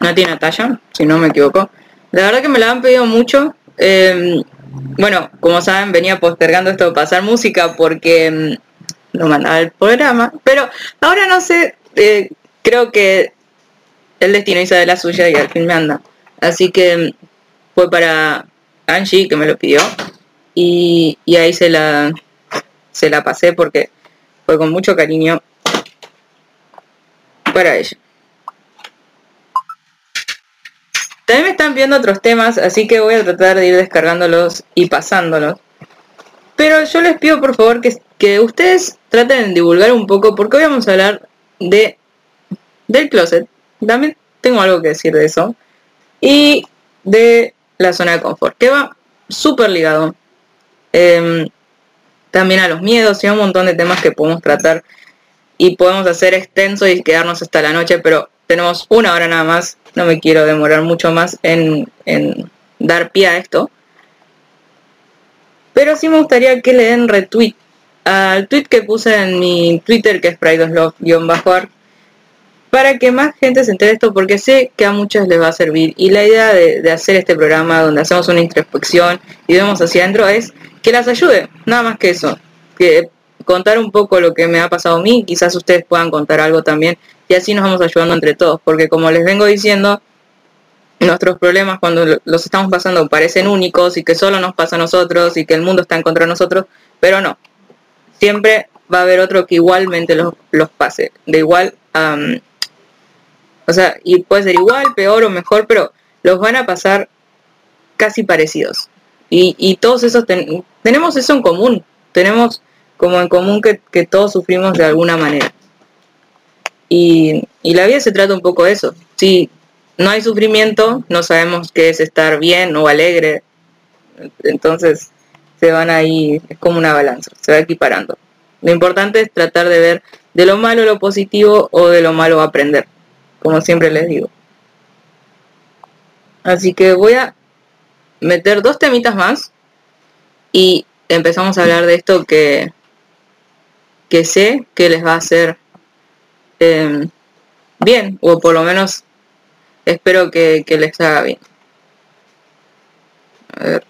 [SPEAKER 7] Nati Natalia, si no me equivoco. La verdad que me la han pedido mucho. Eh, bueno, como saben, venía postergando esto de pasar música porque mm, no mandaba el programa. Pero ahora no sé, eh, creo que el destino hizo de la suya y al fin me anda. Así que mm, fue para Angie que me lo pidió. Y, y ahí se la, se la pasé porque fue con mucho cariño para ella. También me están viendo otros temas, así que voy a tratar de ir descargándolos y pasándolos. Pero yo les pido por favor que, que ustedes traten de divulgar un poco, porque hoy vamos a hablar de del closet. También tengo algo que decir de eso. Y de la zona de confort, que va súper ligado. em, también a los miedos y a un montón de temas que podemos tratar y podemos hacer extenso y quedarnos hasta la noche, pero tenemos una hora nada más, no me quiero demorar mucho más en, en dar pie a esto. Pero sí me gustaría que le den retweet al tweet que puse en mi Twitter, que es prideoslove-art, para que más gente se entere esto, porque sé que a muchos les va a servir. Y la idea de, de hacer este programa donde hacemos una introspección y vemos hacia adentro es que las ayude, nada más que eso. Que contar un poco lo que me ha pasado a mí, quizás ustedes puedan contar algo también, y así nos vamos ayudando entre todos, porque como les vengo diciendo, nuestros problemas cuando lo- los estamos pasando parecen únicos y que solo nos pasa a nosotros y que el mundo está en contra de nosotros, pero no. Siempre va a haber otro que igualmente los, los pase, de igual, am, o sea, y puede ser igual, peor o mejor, pero los van a pasar casi parecidos. Y, y todos esos ten- tenemos eso en común, tenemos como en común que, que todos sufrimos de alguna manera. Y, y la vida se trata un poco de eso. Si no hay sufrimiento, no sabemos qué es estar bien o alegre. Entonces se van ahí, es como una balanza, se va equiparando. Lo importante es tratar de ver de lo malo lo positivo o de lo malo aprender, como siempre les digo. Así que voy a meter dos temitas más y empezamos a hablar de esto que, que sé que les va a hacer eh, bien, o por lo menos espero que, que les haga bien. A ver.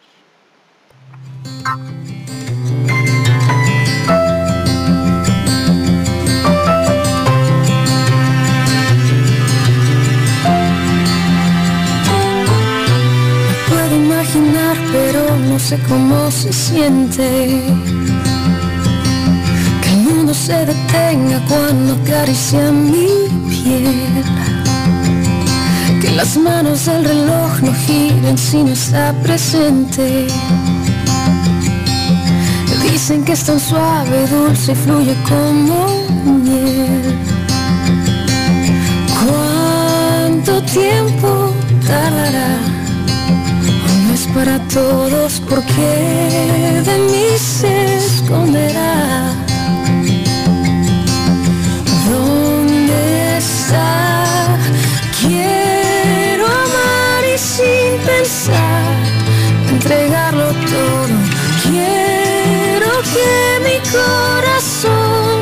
[SPEAKER 4] Puedo imaginar, pero no sé cómo se siente. Se detenga cuando acaricia mi piel. Que las manos del reloj no giren si no está presente. Dicen que es tan suave, dulce y fluye como miel. ¿Cuánto tiempo tardará? No es para todos porque de mí se esconderá. Quiero amar y sin pensar, entregarlo todo. Quiero que mi corazón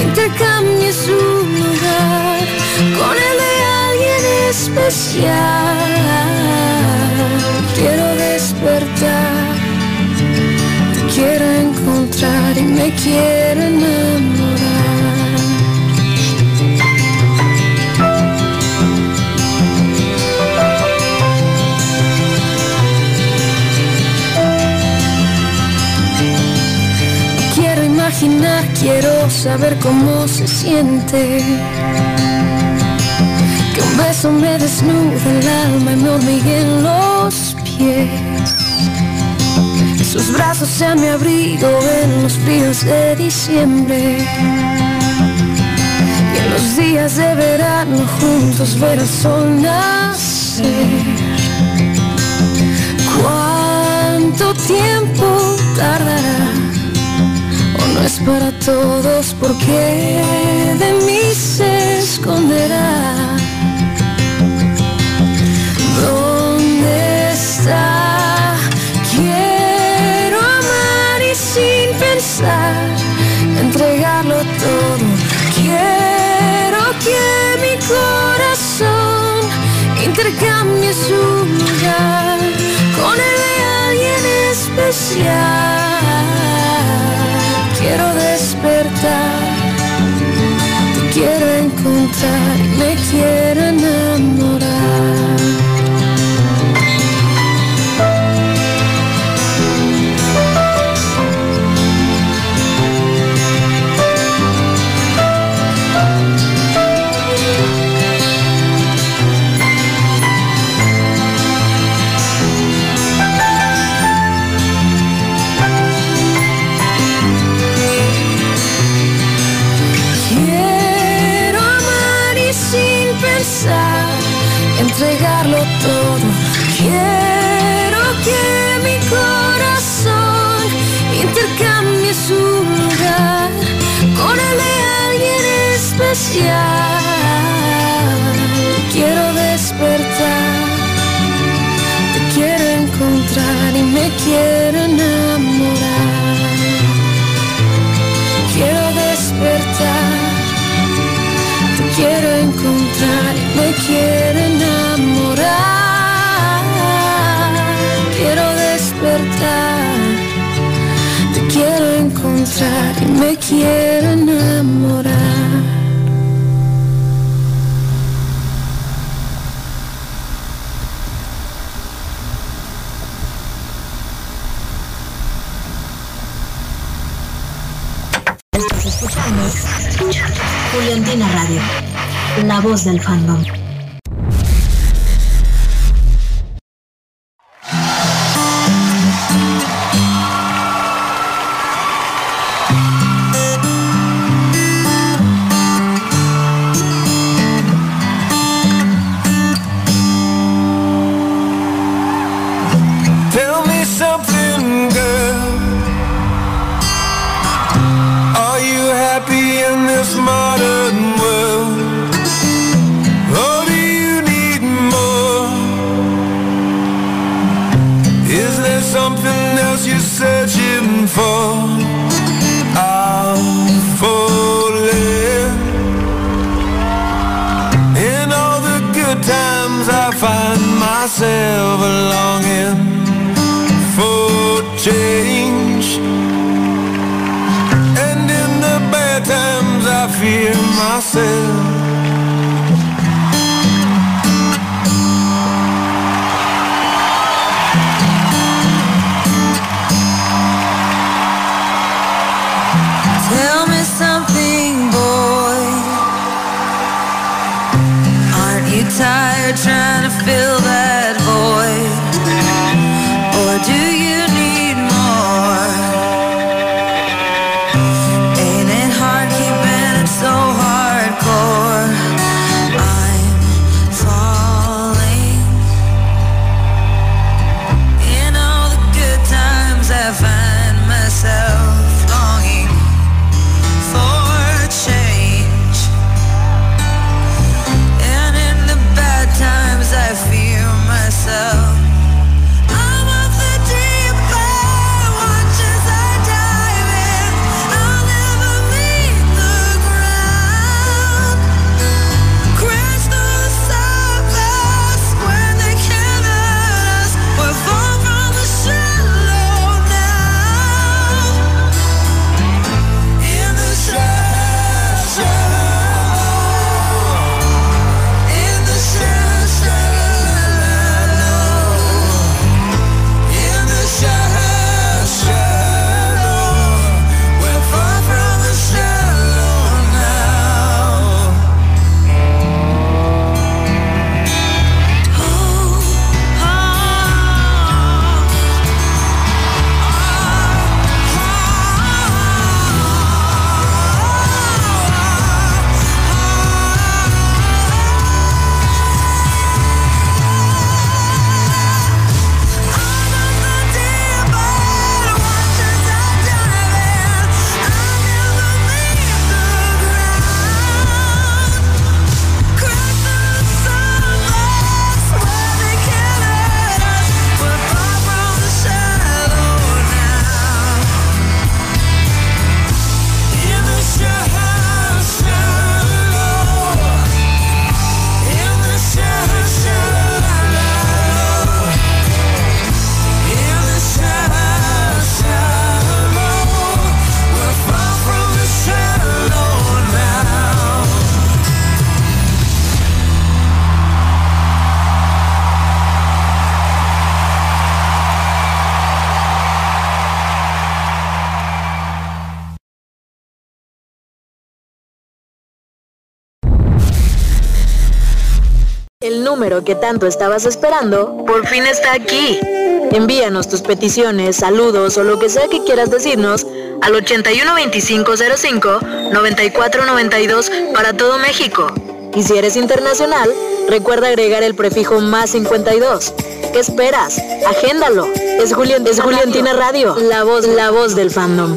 [SPEAKER 4] intercambie su lugar con el de alguien especial. Quiero despertar, te quiero encontrar y me quiero enamorar. Quiero saber cómo se siente. Que un beso me desnude el alma y me hormiguen los pies. Sus brazos sean mi abrigo en los fríos de diciembre. Y en los días de verano juntos ver el. No es para todos porque de mí se esconderá. ¿Dónde está? Quiero amar y sin pensar, entregarlo todo. Quiero que mi corazón intercambie su lugar con el de alguien especial. Quiero despertar, te quiero encontrar me quiero enamorar. Especial. Quiero despertar, te quiero encontrar y me quiero enamorar. Quiero despertar, te quiero encontrar y me quiero enamorar. Quiero despertar, te quiero encontrar y me quiero enamorar.
[SPEAKER 8] Voz del fandom. que tanto estabas esperando, por fin está aquí. Envíanos tus peticiones, saludos o lo que sea que quieras decirnos al 812505-9492 para todo México. Y si eres internacional, recuerda agregar el prefijo más 52. ¿Qué esperas? Agéndalo. Es, Julián, es Juliantina Radio, la voz, la voz del fandom.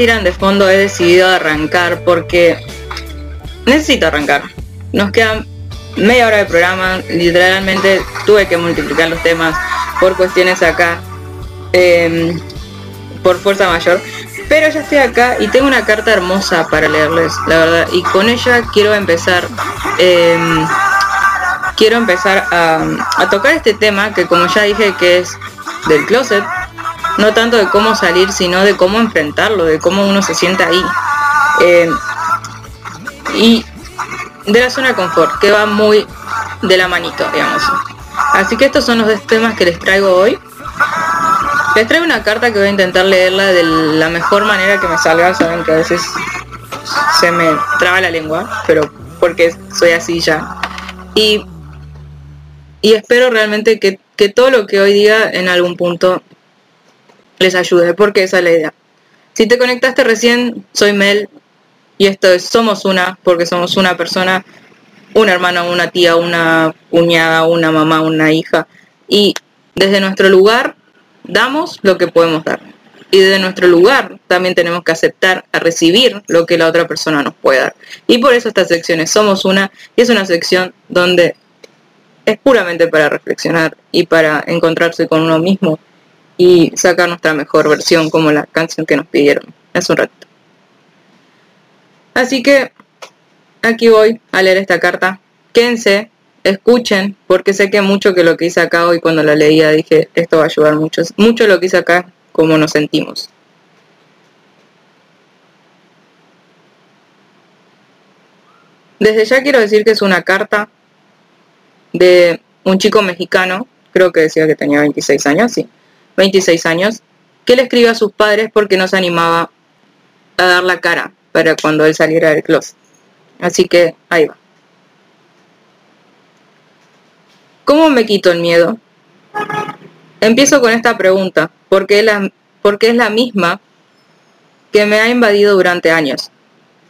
[SPEAKER 7] Sheeran de fondo he decidido arrancar porque necesito arrancar. Nos quedan media hora de programa, literalmente tuve que multiplicar los temas por cuestiones acá, eh, por fuerza mayor. Pero ya estoy acá y tengo una carta hermosa para leerles, la verdad. Y con ella quiero empezar, eh, quiero empezar a tocar este tema que como ya dije que es del closet, no tanto de cómo salir, sino de cómo enfrentarlo, de cómo uno se sienta ahí. Eh, y de la zona de confort, que va muy de la manito, digamos. Así que estos son los dos temas que les traigo hoy. Les traigo una carta que voy a intentar leerla de la mejor manera que me salga. Saben que a veces se me traba la lengua, pero porque soy así ya. Y, y espero realmente que, que todo lo que hoy diga en algún punto les ayude, porque esa es la idea. Si te conectaste recién, soy Mel y esto es Somos Una, porque somos una persona, un hermano, una tía, una cuñada, una mamá, una hija. Y desde nuestro lugar damos lo que podemos dar. Y desde nuestro lugar también tenemos que aceptar a recibir lo que la otra persona nos puede dar. Y por eso esta sección es Somos Una, y es una sección donde es puramente para reflexionar y para encontrarse con uno mismo y sacar nuestra mejor versión como la canción que nos pidieron hace un ratito. Así que aquí voy a leer esta carta. Quédense, escuchen, porque sé que mucho que lo que hice acá hoy cuando la leía dije, esto va a ayudar mucho. Mucho lo que hice acá, como nos sentimos. Desde ya quiero decir que es una carta de un chico mexicano, creo que decía que tenía 26 años, sí, 26 años, que le escribe a sus padres porque no se animaba a dar la cara para cuando él saliera del closet. Así que ahí va. ¿Cómo me quito el miedo? Empiezo con esta pregunta, porque es la, porque es la misma que me ha invadido durante años.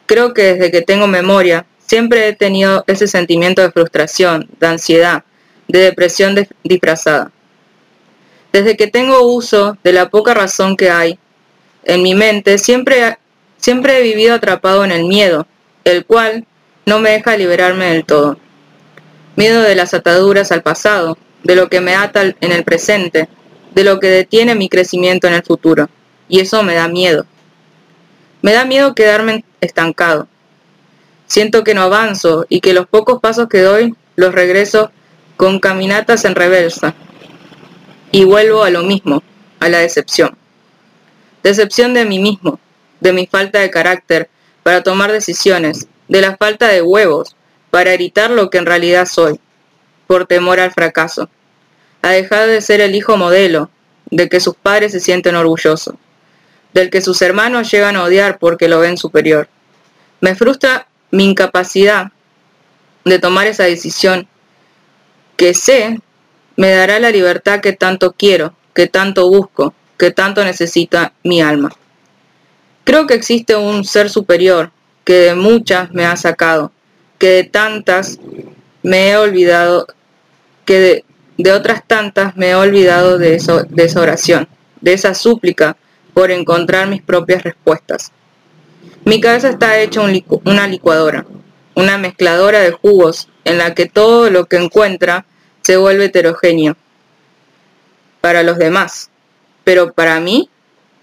[SPEAKER 7] Creo que desde que tengo memoria, siempre he tenido ese sentimiento de frustración, de ansiedad, de depresión de- disfrazada. Desde que tengo uso de la poca razón que hay en mi mente, siempre, siempre he vivido atrapado en el miedo, el cual no me deja liberarme del todo. Miedo de las ataduras al pasado, de lo que me ata en el presente, de lo que detiene mi crecimiento en el futuro. Y eso me da miedo. Me da miedo quedarme estancado. Siento que no avanzo y que los pocos pasos que doy los regreso con caminatas en reversa. Y vuelvo a lo mismo, a la decepción. Decepción de mí mismo, de mi falta de carácter para tomar decisiones, de la falta de huevos para evitar lo que en realidad soy, por temor al fracaso, a dejar de ser el hijo modelo, de que sus padres se sienten orgullosos, del que sus hermanos llegan a odiar porque lo ven superior. Me frustra mi incapacidad de tomar esa decisión que sé me dará la libertad que tanto quiero, que tanto busco, que tanto necesita mi alma. Creo que existe un ser superior que de muchas me ha sacado, que de tantas me he olvidado, que de, otras tantas me he olvidado de, esa oración, de esa súplica por encontrar mis propias respuestas. Mi cabeza está hecha un una licuadora, una mezcladora de jugos en la que todo lo que encuentra se vuelve heterogéneo para los demás, pero para mí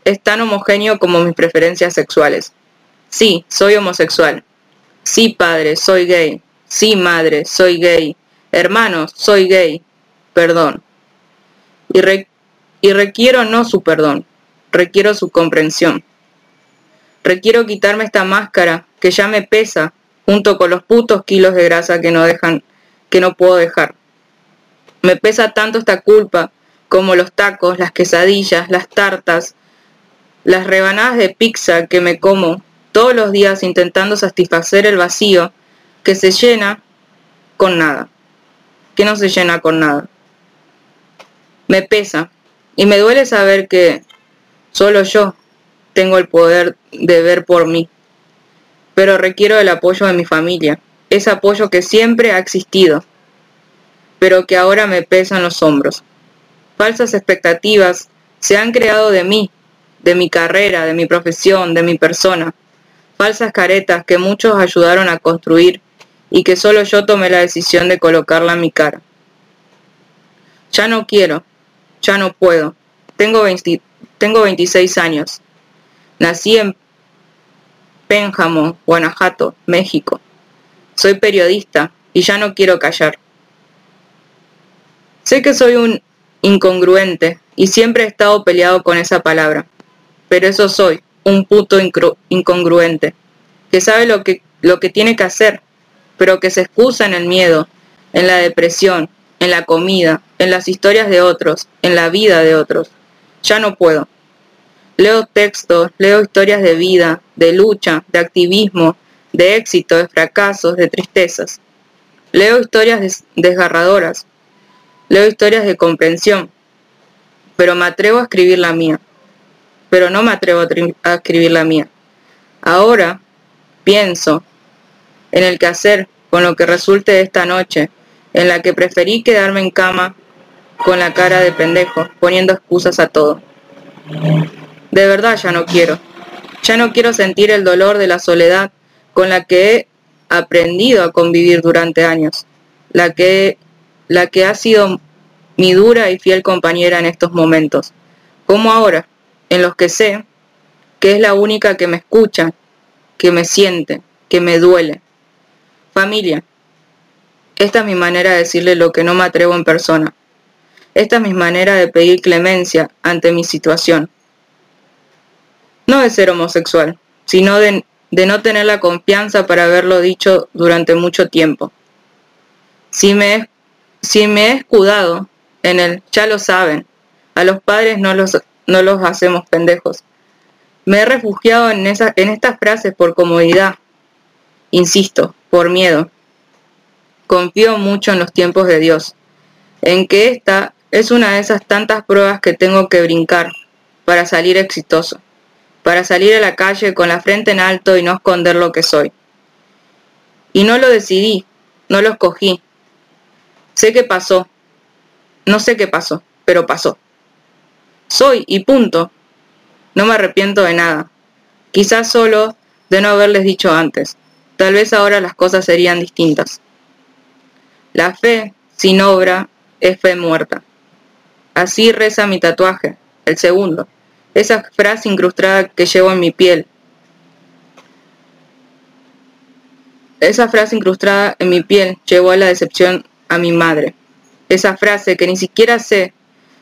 [SPEAKER 7] es tan homogéneo como mis preferencias sexuales. Sí, soy homosexual. Sí, padre, soy gay. Sí, madre, soy gay. Hermanos, soy gay. Perdón. Y, re- y requiero no su perdón, requiero su comprensión. Requiero quitarme esta máscara que ya me pesa, junto con los putos kilos de grasa que no dejan, que no puedo dejar. Me pesa tanto esta culpa como los tacos, las quesadillas, las tartas, las rebanadas de pizza que me como todos los días intentando satisfacer el vacío que se llena con nada, que no se llena con nada. Me pesa. Y me duele saber que solo yo tengo el poder de ver por mí, pero requiero el apoyo de mi familia, ese apoyo que siempre ha existido, pero que ahora me pesa en los hombros. Falsas expectativas se han creado de mí, de mi carrera, de mi profesión, de mi persona. Falsas caretas que muchos ayudaron a construir y que solo yo tomé la decisión de colocarla en mi cara. Ya no quiero, ya no puedo. Tengo, 20 tengo 26 años. Nací en Pénjamo, Guanajuato, México. Soy periodista y ya no quiero callar. Sé que soy un incongruente y siempre he estado peleado con esa palabra, pero eso soy, un puto incongruente, que sabe lo que, lo que tiene que hacer, pero que se excusa en el miedo, en la depresión, en la comida, en las historias de otros, en la vida de otros. Ya no puedo. Leo textos, leo historias de vida, de lucha, de activismo, de éxito, de fracasos, de tristezas. Leo historias des- desgarradoras, leo historias de comprensión, pero me atrevo a escribir la mía. Pero no me atrevo a, escribir la mía. Ahora pienso en el quehacer con lo que resulte de esta noche, en la que preferí quedarme en cama con la cara de pendejo, poniendo excusas a todo. De verdad ya no quiero. Ya no quiero sentir el dolor de la soledad con la que he aprendido a convivir durante años, la que, la que ha sido mi dura y fiel compañera en estos momentos, como ahora, en los que sé que es la única que me escucha que me siente, que me duele. Familia. Esta es mi manera de decirle lo que no me atrevo en persona. Esta es mi manera de pedir clemencia ante mi situación. No de ser homosexual, sino de, de no tener la confianza para haberlo dicho durante mucho tiempo. Si me, he- si me he escudado en el ya lo saben, a los padres no los, no los hacemos pendejos. Me he refugiado en, esa, en estas frases por comodidad, insisto, por miedo. Confío mucho en los tiempos de Dios, en que esta es una de esas tantas pruebas que tengo que brincar para salir exitoso, para salir a la calle con la frente en alto y no esconder lo que soy. Y no lo decidí, no lo escogí. Sé que pasó, no sé qué pasó, pero pasó. Soy y punto. No me arrepiento de nada. Quizás solo de no haberles dicho antes. Tal vez ahora las cosas serían distintas. La fe sin obra es fe muerta. Así reza mi tatuaje, el segundo. Esa frase incrustada que llevo en mi piel. Esa frase incrustada en mi piel llevó a la decepción a mi madre. Esa frase que ni siquiera sé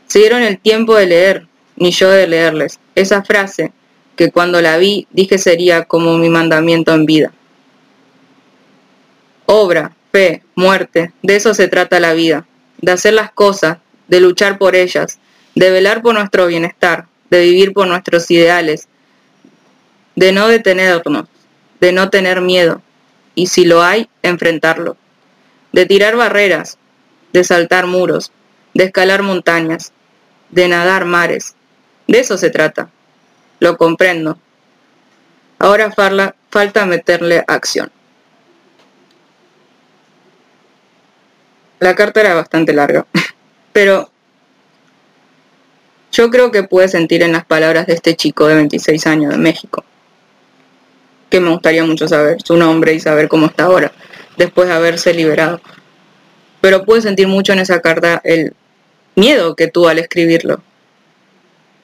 [SPEAKER 7] se dieron el tiempo de leer, ni yo de leerles. Esa frase que cuando la vi dije sería como mi mandamiento en vida. Obra, fe, muerte, de eso se trata la vida, de hacer las cosas, de luchar por ellas, de velar por nuestro bienestar, de vivir por nuestros ideales, de no detenernos, de no tener miedo, y si lo hay, enfrentarlo, de tirar barreras, de saltar muros, de escalar montañas, de nadar mares. De eso se trata. Lo comprendo. Ahora falta meterle acción. La carta era bastante larga, pero yo creo que pude sentir en las palabras de este chico de 26 años de México, que me gustaría mucho saber su nombre y saber cómo está ahora, después de haberse liberado. Pero pude sentir mucho en esa carta el miedo que tuvo al escribirlo.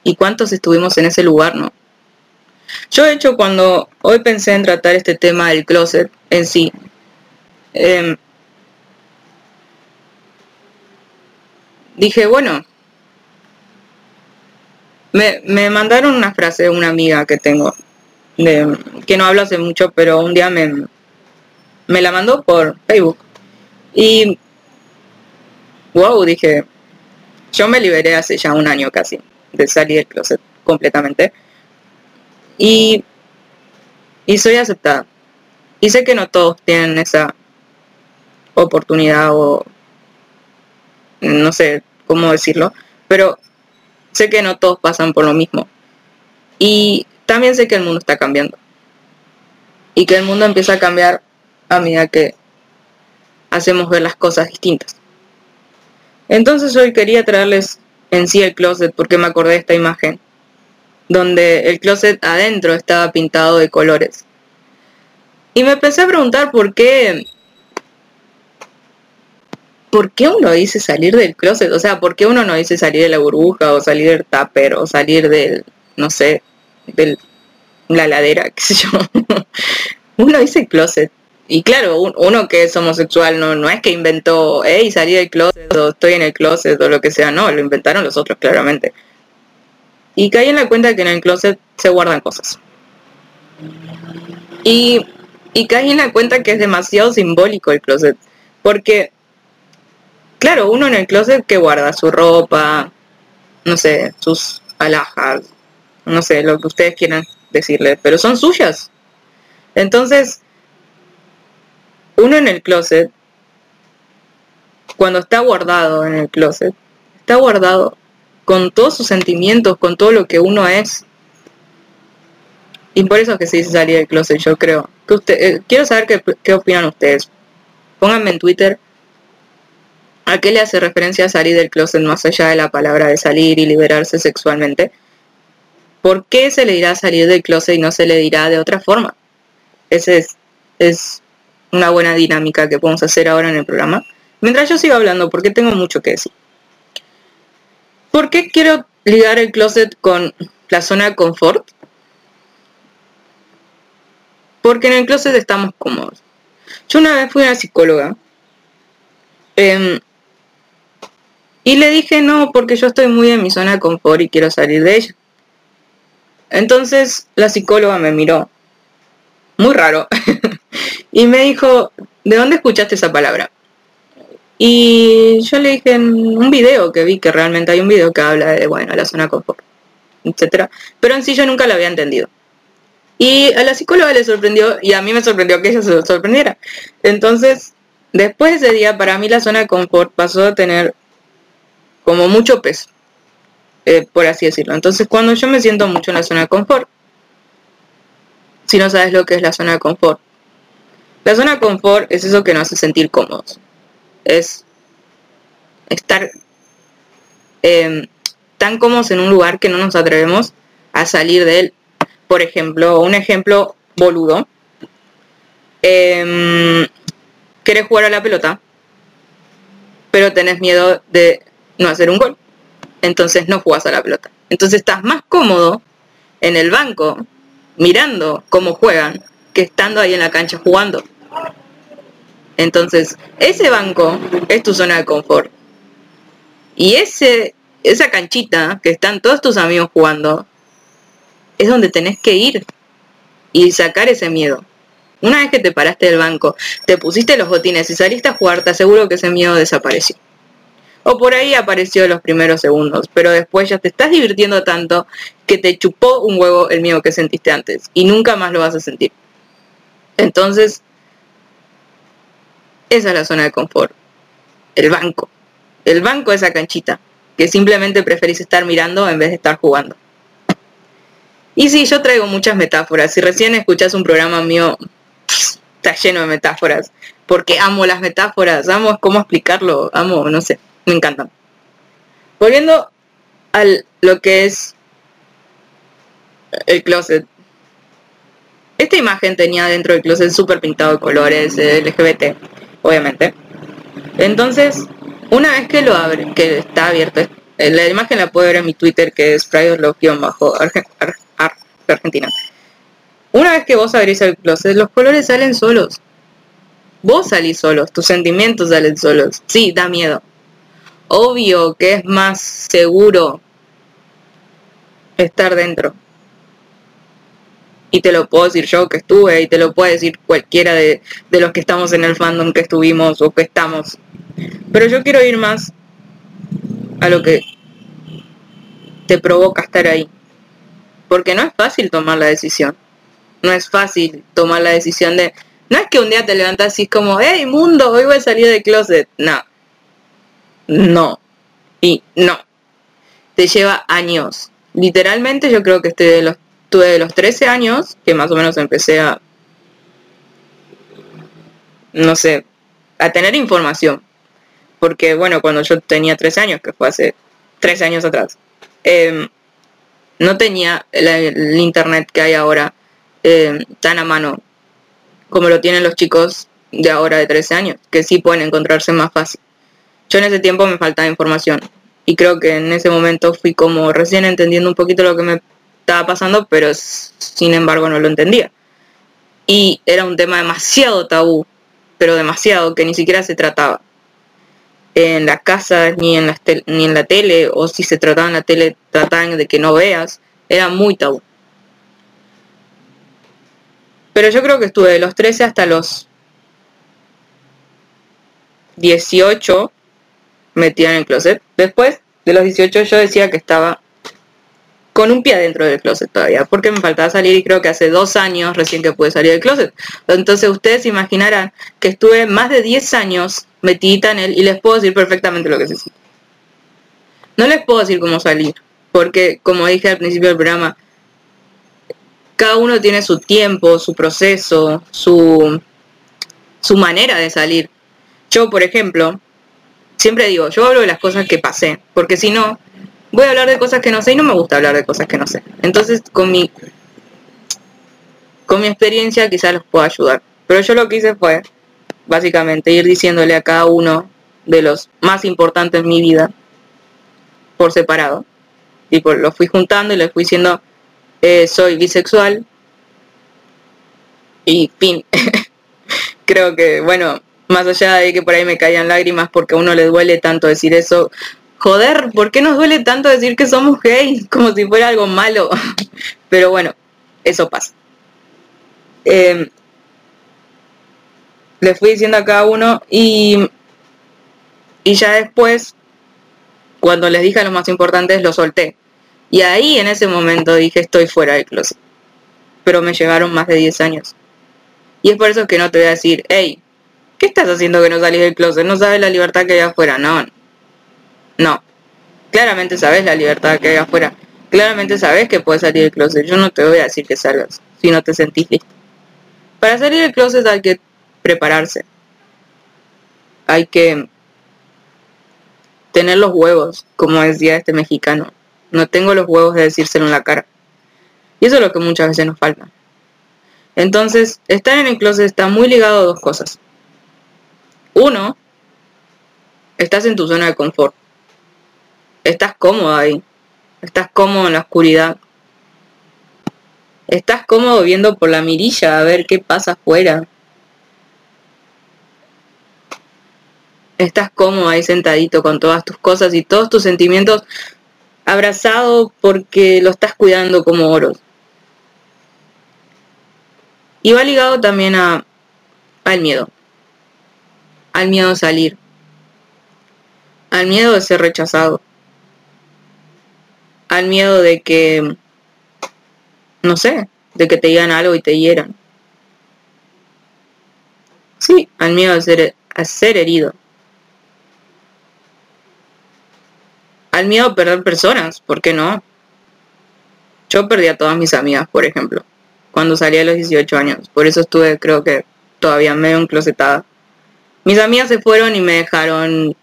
[SPEAKER 7] ¿Y cuántos estuvimos en ese lugar, no? Yo, de hecho, cuando hoy pensé en tratar este tema del closet en sí, em, dije, bueno, me, me mandaron una frase de una amiga que tengo, de, que no hablo hace mucho, pero un día me, me la mandó por Facebook. Y, wow, dije, yo me liberé hace ya un año casi de salir del closet completamente. Y, y soy aceptada. Y sé que no todos tienen esa oportunidad o no sé cómo decirlo, pero sé que no todos pasan por lo mismo. Y también sé que el mundo está cambiando. Y que el mundo empieza a cambiar a medida que hacemos ver las cosas distintas. Entonces hoy quería traerles en sí el closet porque me acordé de esta imagen, donde el closet adentro estaba pintado de colores. Y me empecé a preguntar por qué ¿por qué uno dice salir del closet? O sea, ¿por qué uno no dice salir de la burbuja o salir del tupper o salir del, no sé, de la ladera, qué sé yo? uno dice closet. Y claro, un- uno que es homosexual no, no es que inventó, hey, salí del closet o estoy en el closet o lo que sea, no, lo inventaron los otros claramente. Y caí en la cuenta que en el closet se guardan cosas. Y, y caí en la cuenta que es demasiado simbólico el closet. Porque Claro, uno en el closet que guarda su ropa, no sé, sus alhajas, no sé, lo que ustedes quieran decirle, pero son suyas. Entonces, uno en el closet, cuando está guardado en el closet, está guardado con todos sus sentimientos, con todo lo que uno es. Y por eso es que se dice salir del closet, yo creo. Que usted, eh, quiero saber qué, qué opinan ustedes. Pónganme en Twitter ¿A qué le hace referencia salir del closet más allá de la palabra de salir y liberarse sexualmente? ¿Por qué se le dirá salir del closet y no se le dirá de otra forma? Esa es, es una buena dinámica que podemos hacer ahora en el programa. Mientras yo sigo hablando, porque tengo mucho que decir. ¿Por qué quiero ligar el closet con la zona de confort? Porque en el closet estamos cómodos. Yo una vez fui a una psicóloga. em, y le dije no, porque yo estoy muy en mi zona de confort y quiero salir de ella. Entonces la psicóloga me miró. Muy raro. y me dijo, ¿de dónde escuchaste esa palabra? Y yo le dije en un video que vi, que realmente hay un video que habla de, bueno, la zona confort, etcétera. Pero en sí yo nunca lo había entendido. Y a la psicóloga le sorprendió y a mí me sorprendió que ella se sorprendiera. Entonces, después de ese día, para mí la zona de confort pasó a tener como mucho peso, eh, por así decirlo. Entonces, cuando yo me siento mucho en la zona de confort, si no sabes lo que es la zona de confort, la zona de confort es eso que nos hace sentir cómodos. Es estar eh, tan cómodos en un lugar que no nos atrevemos a salir de él. Por ejemplo, un ejemplo boludo. Eh, querés jugar a la pelota, pero tenés miedo de no hacer un gol. Entonces no jugás a la pelota. Entonces estás más cómodo en el banco mirando cómo juegan que estando ahí en la cancha jugando. Entonces, ese banco es tu zona de confort. Y ese, esa canchita que están todos tus amigos jugando, es donde tenés que ir y sacar ese miedo. Una vez que te paraste del banco, te pusiste los botines y saliste a jugar, te aseguro que ese miedo desapareció. O por ahí apareció los primeros segundos, pero después ya te estás divirtiendo tanto que te chupó un huevo el miedo que sentiste antes y nunca más lo vas a sentir. Entonces, esa es la zona de confort. El banco. El banco es esa canchita, que simplemente preferís estar mirando en vez de estar jugando. Y sí, yo traigo muchas metáforas. Si recién escuchás un programa mío, está lleno de metáforas. Porque amo las metáforas, amo cómo explicarlo, amo, no sé, me encantan. Volviendo a lo que es el closet. Esta imagen tenía dentro del closet súper pintado de colores eh, LGBT, obviamente. Entonces, una vez que lo abre, que está abierto, eh, la imagen la puedo ver en mi Twitter que es bajo Argentina. Una vez que vos abrís el closet, los colores salen solos. Vos salís solos, tus sentimientos salen solos. Sí, da miedo. Obvio que es más seguro estar dentro. Y te lo puedo decir yo que estuve, y te lo puede decir cualquiera de, de los que estamos en el fandom que estuvimos o que estamos. Pero yo quiero ir más a lo que te provoca estar ahí. Porque no es fácil tomar la decisión. No es fácil tomar la decisión de... No es que un día te levantas y es como, hey mundo, hoy voy a salir del closet. No. No. Y no. Te lleva años. Literalmente yo creo que estoy de los, tuve de los 13 años, que más o menos empecé a, no sé, a tener información. Porque bueno, cuando yo tenía 13 años, que fue hace 13 años atrás, em, no tenía el internet que hay ahora em, tan a mano como lo tienen los chicos de ahora de 13 años, que sí pueden encontrarse más fácil. Yo en ese tiempo me faltaba información y creo que en ese momento fui como recién entendiendo un poquito lo que me estaba pasando, pero sin embargo no lo entendía. Y era un tema demasiado tabú, pero demasiado, que ni siquiera se trataba en las casas ni en, las ni en la tele, o si se trataba en la tele, trataban de que no veas, era muy tabú. Pero yo creo que estuve de los 13 hasta los 18 metida en el closet. Después de los 18 yo decía que estaba con un pie dentro del closet todavía, porque me faltaba salir y creo que hace dos años recién que pude salir del closet. Entonces ustedes imaginarán que estuve más de 10 años metidita en él y les puedo decir perfectamente lo que se siente. No les puedo decir cómo salir, porque como dije al principio del programa, cada uno tiene su tiempo, su proceso, su, su manera de salir. Yo, por ejemplo, siempre digo, yo hablo de las cosas que pasé, porque si no, voy a hablar de cosas que no sé y no me gusta hablar de cosas que no sé. Entonces, con mi, con mi experiencia quizás los pueda ayudar. Pero yo lo que hice fue, básicamente, ir diciéndole a cada uno de los más importantes en mi vida, por separado. Y por, los fui juntando y les fui diciendo, eh, soy bisexual, Y fin. Creo que, bueno, más allá de que por ahí me caían lágrimas porque a uno le duele tanto decir eso, joder, ¿por qué nos duele tanto decir que somos gays? Como si fuera algo malo. Pero bueno, eso pasa. Eh, le fui diciendo a cada uno y, y ya después, cuando les dije a los más importantes, lo solté. Y ahí en ese momento dije, estoy fuera del closet. Pero me llegaron más de 10 años. Y es por eso que no te voy a decir, hey, ¿qué estás haciendo que no salís del closet? ¿No sabes la libertad que hay afuera? No. No. Claramente sabes la libertad que hay afuera. Claramente sabes que puedes salir del closet. Yo no te voy a decir que salgas si no te sentís listo. Para salir del closet hay que prepararse. Hay que tener los huevos, como decía este mexicano. No tengo los huevos de decírselo en la cara. Y eso es lo que muchas veces nos falta. Entonces, estar en el closet está muy ligado a dos cosas. Uno, estás en tu zona de confort. Estás cómodo ahí. Estás cómodo en la oscuridad. Estás cómodo viendo por la mirilla a ver qué pasa afuera. Estás cómodo ahí sentadito con todas tus cosas y todos tus sentimientos abrazado porque lo estás cuidando como oro. Y va ligado también a, al miedo. Al miedo a salir. Al miedo de ser rechazado. Al miedo de que, no sé, de que te digan algo y te hieran. Sí, al miedo a ser, a ser herido. Al miedo a perder personas, ¿por qué no? Yo perdí a todas mis amigas, por ejemplo, cuando salí a los 18 años. Por eso estuve, creo que, todavía medio enclosetada. Mis amigas se fueron y me dejaron,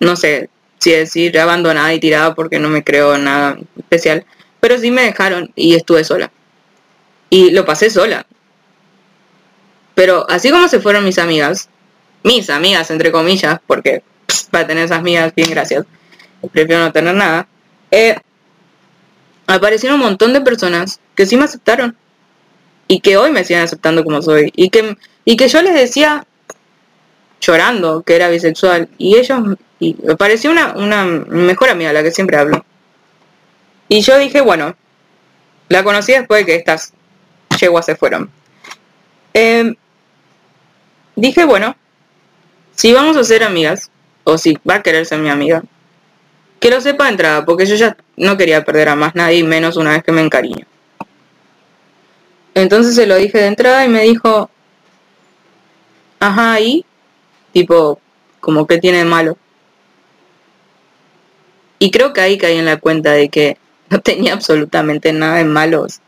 [SPEAKER 7] no sé si decir abandonada y tirada porque no me creo nada especial, pero sí me dejaron y estuve sola. Y lo pasé sola. Pero así como se fueron mis amigas, mis amigas entre comillas, porque para tener esas amigas, bien gracias, prefiero no tener nada, eh, aparecieron un montón de personas que sí me aceptaron y que hoy me siguen aceptando como soy y que y que yo les decía llorando que era bisexual y ellos y me pareció una, una mejor amiga la que siempre hablo. Y yo dije bueno la conocí después de que estas yeguas se fueron. Eh, dije bueno si vamos a ser amigas o si va a querer ser mi amiga que lo sepa de entrada porque yo ya no quería perder a más nadie menos una vez que me encariño. Entonces se lo dije de entrada y me dijo, ajá, y tipo, como que tiene de malo. Y creo que ahí caí en la cuenta de que no tenía absolutamente nada de malos.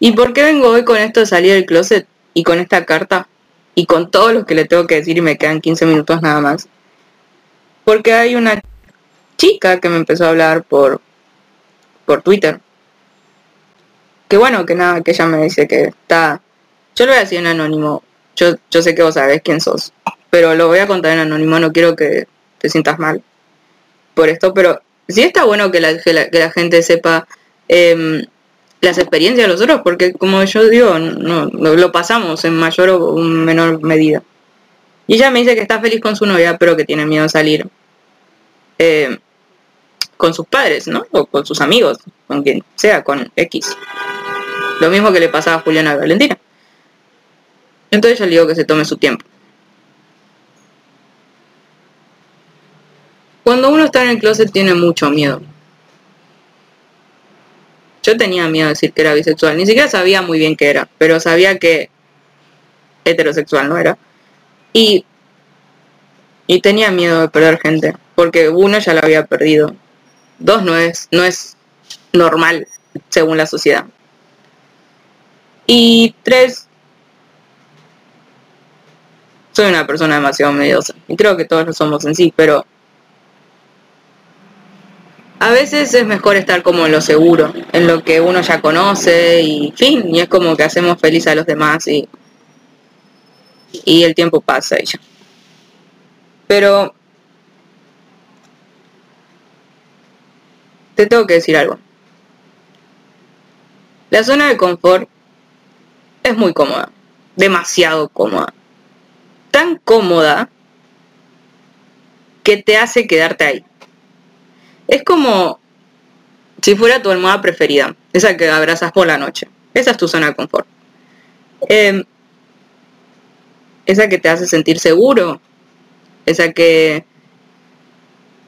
[SPEAKER 7] ¿Y por qué vengo hoy con esto de salir del closet y con esta carta? Y con todo lo que le tengo que decir y me quedan 15 minutos nada más. Porque hay una chica que me empezó a hablar por, por Twitter que bueno, que nada, que ella me dice que está... Yo lo voy a decir en anónimo. Yo, yo sé que vos sabés quién sos. Pero lo voy a contar en anónimo, no quiero que te sientas mal por esto, pero sí está bueno que la, que la, gente sepa em, las experiencias de los otros, porque como yo digo, no- lo pasamos en mayor o menor medida. Y ella me dice que está feliz con su novia, pero que tiene miedo a salir em, con sus padres, ¿no? O con sus amigos, con quien sea, con X. Lo mismo que le pasaba a Juliana y Valentina. Entonces yo le digo que se tome su tiempo. Cuando uno está en el closet tiene mucho miedo. Yo tenía miedo de decir que era bisexual. Ni siquiera sabía muy bien qué era, pero sabía que heterosexual no era. Y, y tenía miedo de perder gente, porque uno ya lo había perdido. Dos no es, no es normal según la sociedad. Y tres, soy una persona demasiado mediosa. Y creo que todos lo somos en sí, pero a veces es mejor estar como en lo seguro, en lo que uno ya conoce y fin, y es como que hacemos feliz a los demás y, y el tiempo pasa y ya. Pero te tengo que decir algo. La zona de confort es muy cómoda, demasiado cómoda. Tan cómoda que te hace quedarte ahí. Es como si fuera tu almohada preferida, esa que abrazas por la noche. Esa es tu zona de confort. Eh, esa que te hace sentir seguro, esa que,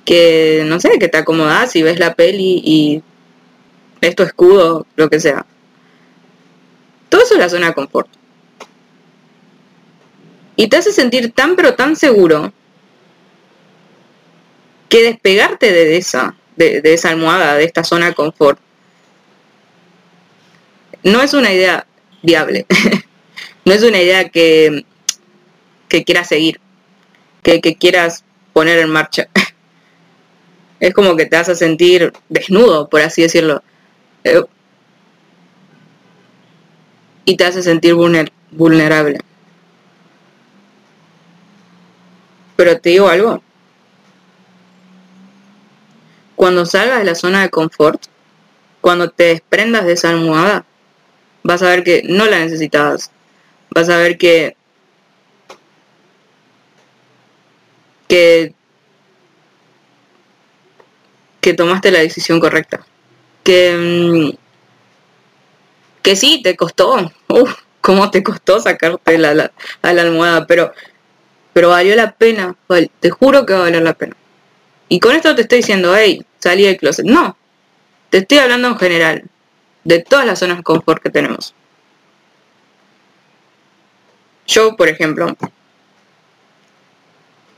[SPEAKER 7] que, no sé, que te acomodas y ves la peli y es tu escudo, lo que sea. Todo eso es la zona de confort. Y te hace sentir tan pero tan seguro que despegarte de esa, de, de esa almohada, de esta zona de confort, no es una idea viable. no es una idea que, que quieras seguir, que, que quieras poner en marcha. es como que te vas a sentir desnudo, por así decirlo. Eh, y te hace sentir vulner- vulnerable. Pero te digo algo. Cuando salgas de la zona de confort, cuando te desprendas de esa almohada, vas a ver que no la necesitabas. Vas a ver que que que tomaste la decisión correcta. Que mm, que sí, te costó. Uf, cómo te costó sacarte la, la- a la almohada, pero pero valió la pena. te juro que va a valer la pena. Y con esto te estoy diciendo, hey, salí del closet. No, te estoy hablando en general, de todas las zonas de confort que tenemos. Yo, por ejemplo,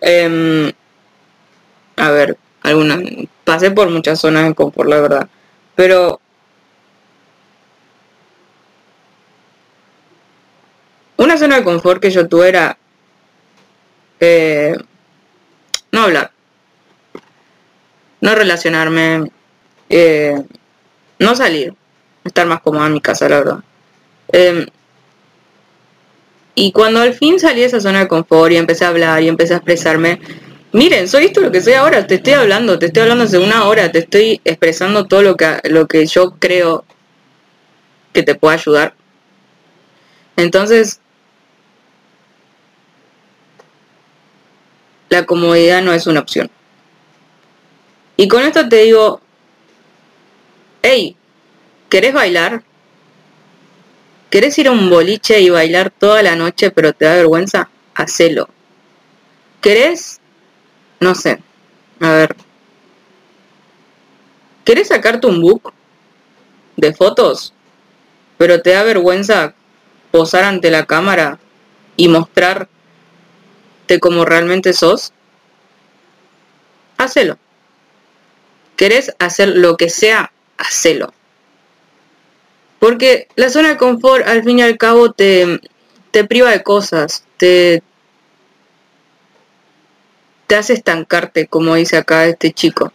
[SPEAKER 7] em, a ver, algunas, pasé por muchas zonas de confort, la verdad, pero una zona de confort que yo tuve era eh, no hablar, no relacionarme, eh, no salir, estar más cómoda en mi casa, la verdad. Em, y cuando al fin salí de esa zona de confort y empecé a hablar y empecé a expresarme, miren, soy esto lo que soy ahora, te estoy hablando, te estoy hablando hace una hora, te estoy expresando todo lo que, lo que yo creo que te puede ayudar. Entonces, la comodidad no es una opción. Y con esto te digo, hey, ¿querés bailar? ¿Querés ir a un boliche y bailar toda la noche pero te da vergüenza? Hacelo. ¿Querés? No sé. A ver. ¿Querés sacarte un book de fotos? Pero te da vergüenza posar ante la cámara y como realmente sos? Hacelo. ¿Querés hacer lo que sea? Hacelo. Porque la zona de confort al fin y al cabo te, te priva de cosas, te, te hace estancarte, como dice acá este chico.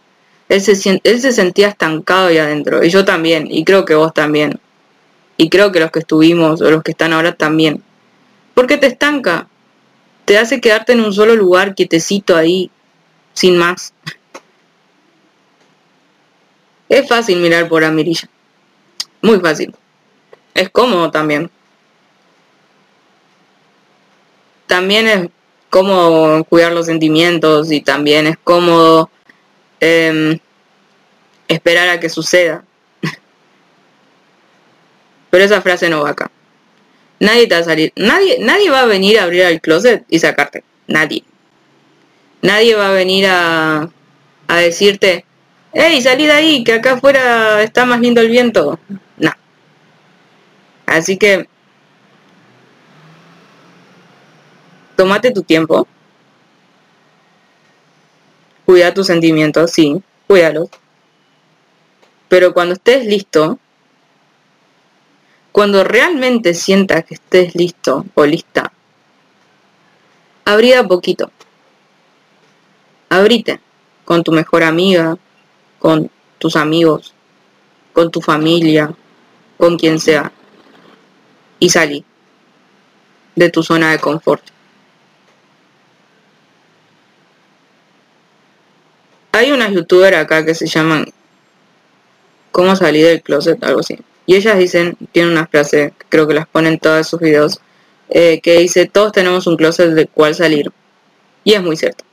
[SPEAKER 7] Él se, él se sentía estancado ahí adentro, y yo también, y creo que vos también. Y creo que los que estuvimos o los que están ahora también. Porque te estanca, te hace quedarte en un solo lugar quietecito ahí, sin más. Es fácil mirar por la mirilla. Muy fácil. Es cómodo también. También es cómodo cuidar los sentimientos y también es cómodo em, esperar a que suceda. Pero esa frase no va acá. Nadie te va a salir. Nadie, nadie va a venir a abrir el closet y sacarte. Nadie. Nadie va a venir a, a decirte, hey, salí de ahí, que acá afuera está más lindo el viento. No. Así que tómate tu tiempo. Cuida tus sentimientos, sí, cuídalos. Pero cuando estés listo, cuando realmente sientas que estés listo o lista, abrí de a poquito. Abrite con tu mejor amiga, con tus amigos, con tu familia, con quien sea. Y salí de tu zona de confort. Hay unas youtubers acá que se llaman ¿Cómo salir del closet? Algo así. Y ellas dicen, tienen una frase, creo que las ponen en todos sus videos, eh, que dice, todos tenemos un closet del cual salir. Y es muy cierto.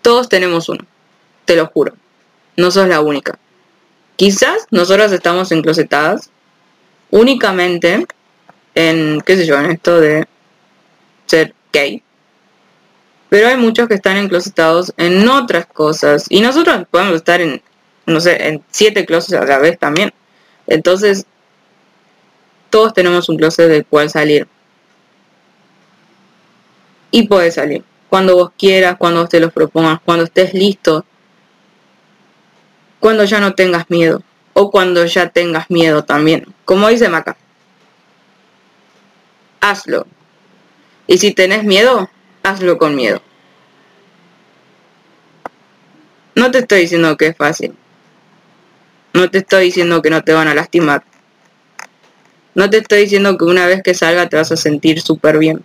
[SPEAKER 7] Todos tenemos uno, te lo juro. No sos la única. Quizás nosotras estamos enclosetadas únicamente en, qué sé yo, en esto de ser gay. Pero hay muchos que están enclosetados en otras cosas. Y nosotros podemos estar en, no sé, en siete closets a la vez también. Entonces, todos tenemos un closet del cual salir. Y puedes salir. Cuando vos quieras, cuando vos te los propongas, cuando estés listo. Cuando ya no tengas miedo. O cuando ya tengas miedo también. Como dice Maca. Hazlo. Y si tenés miedo, hazlo con miedo. No te estoy diciendo que es fácil. No te estoy diciendo que no te van a lastimar. No te estoy diciendo que una vez que salga te vas a sentir súper bien.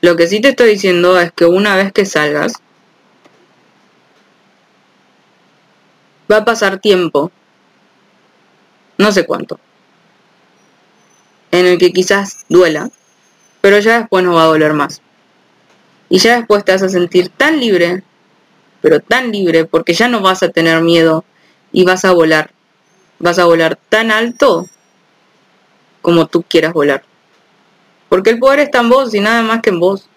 [SPEAKER 7] Lo que sí te estoy diciendo es que una vez que salgas, va a pasar tiempo, no sé cuánto, en el que quizás duela, pero ya después no va a doler más. Y ya después te vas a sentir tan libre, pero tan libre, porque ya no vas a tener miedo y vas a volar. Vas a volar tan alto como tú quieras volar. Porque el poder está en vos y nada más que en vos.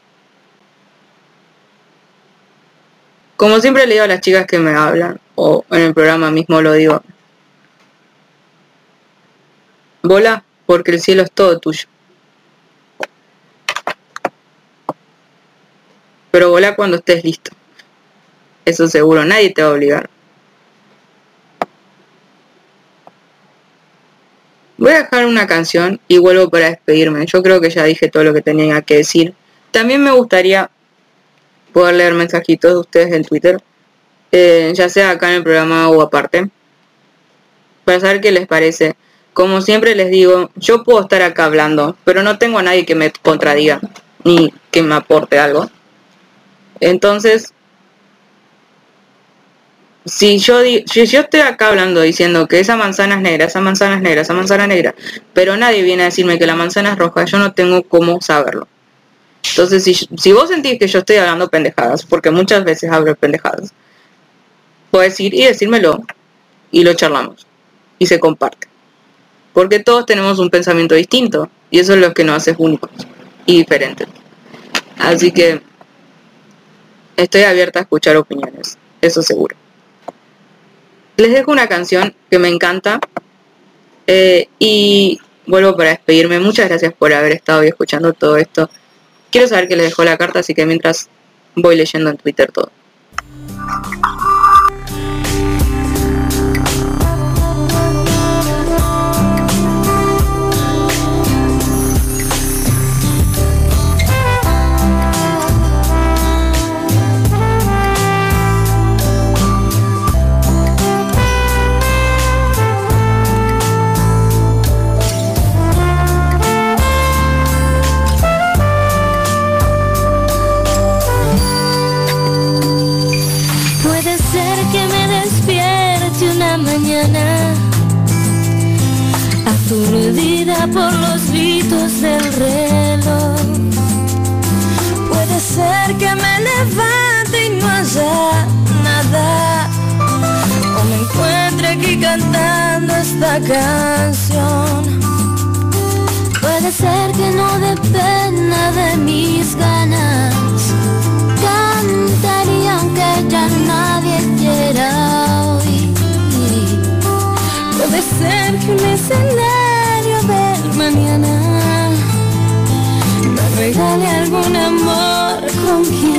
[SPEAKER 7] Como siempre le digo a las chicas que me hablan, o en el programa mismo lo digo, vola porque el cielo es todo tuyo. Pero volá cuando estés listo. Eso seguro, nadie te va a obligar. Voy a dejar una canción y vuelvo para despedirme. Yo creo que ya dije todo lo que tenía que decir. También me gustaría poder leer mensajitos de ustedes en Twitter, eh, ya sea acá en el programa o aparte, para saber qué les parece. Como siempre les digo, yo puedo estar acá hablando, pero no tengo a nadie que me contradiga, ni que me aporte algo. Entonces, si yo, si yo estoy acá hablando diciendo que esa manzana es negra, esa manzana es negra, esa manzana negra, pero nadie viene a decirme que la manzana es roja, yo no tengo cómo saberlo. Entonces, si, si vos sentís que yo estoy hablando pendejadas, porque muchas veces hablo pendejadas, puedes ir y decírmelo y lo charlamos y se comparte. Porque todos tenemos un pensamiento distinto y eso es lo que nos hace únicos y diferentes. Así que estoy abierta a escuchar opiniones, eso seguro. Les dejo una canción que me encanta eh, y vuelvo para despedirme. Muchas gracias por haber estado y escuchando todo esto. Quiero saber que les dejó la carta, así que mientras voy leyendo en Twitter todo.
[SPEAKER 4] Aturdida por los gritos del reloj. Puede ser que me levante y no haya nada o me encuentre aquí cantando esta canción. Puede ser que no dependa de mis ganas cantaría aunque ya nadie quiera ser que un escenario del mañana me regale algún amor con quien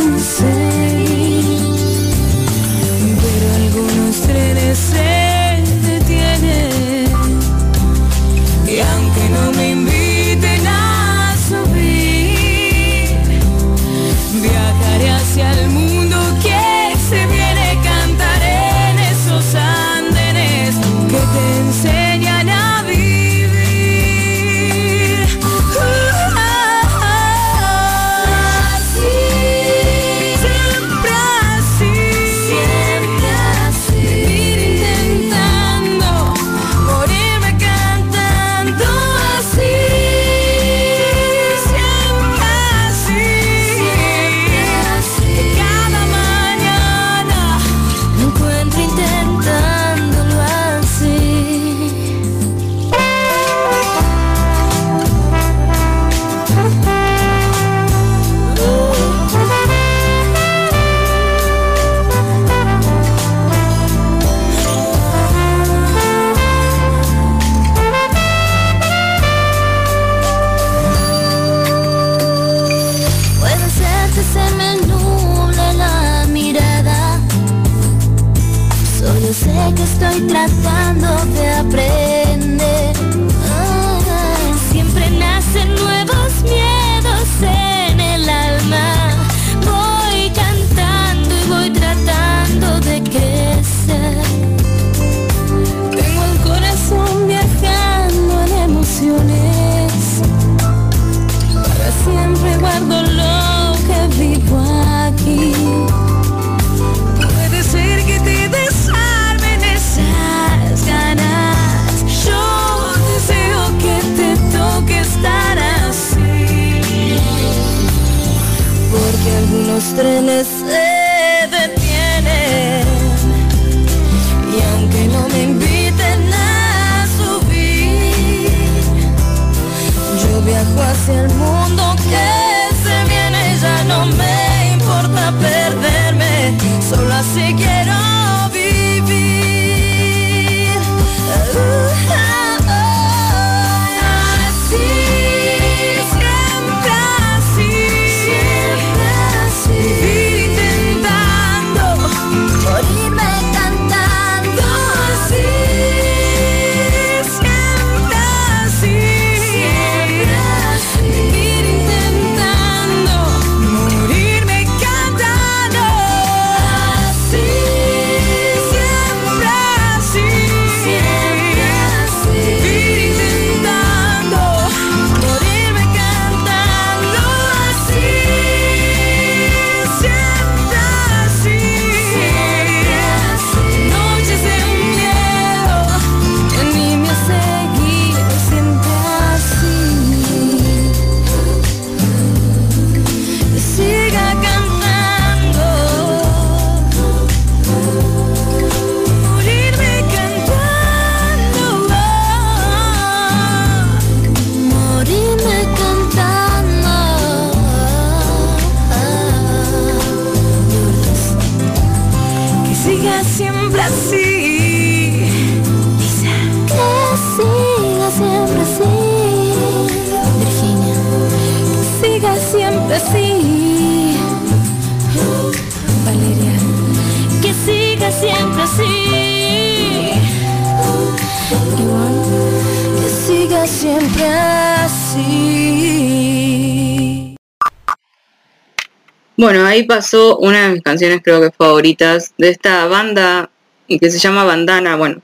[SPEAKER 7] Bueno, ahí pasó una de mis canciones creo que favoritas de esta banda que se llama Bandana. Bueno,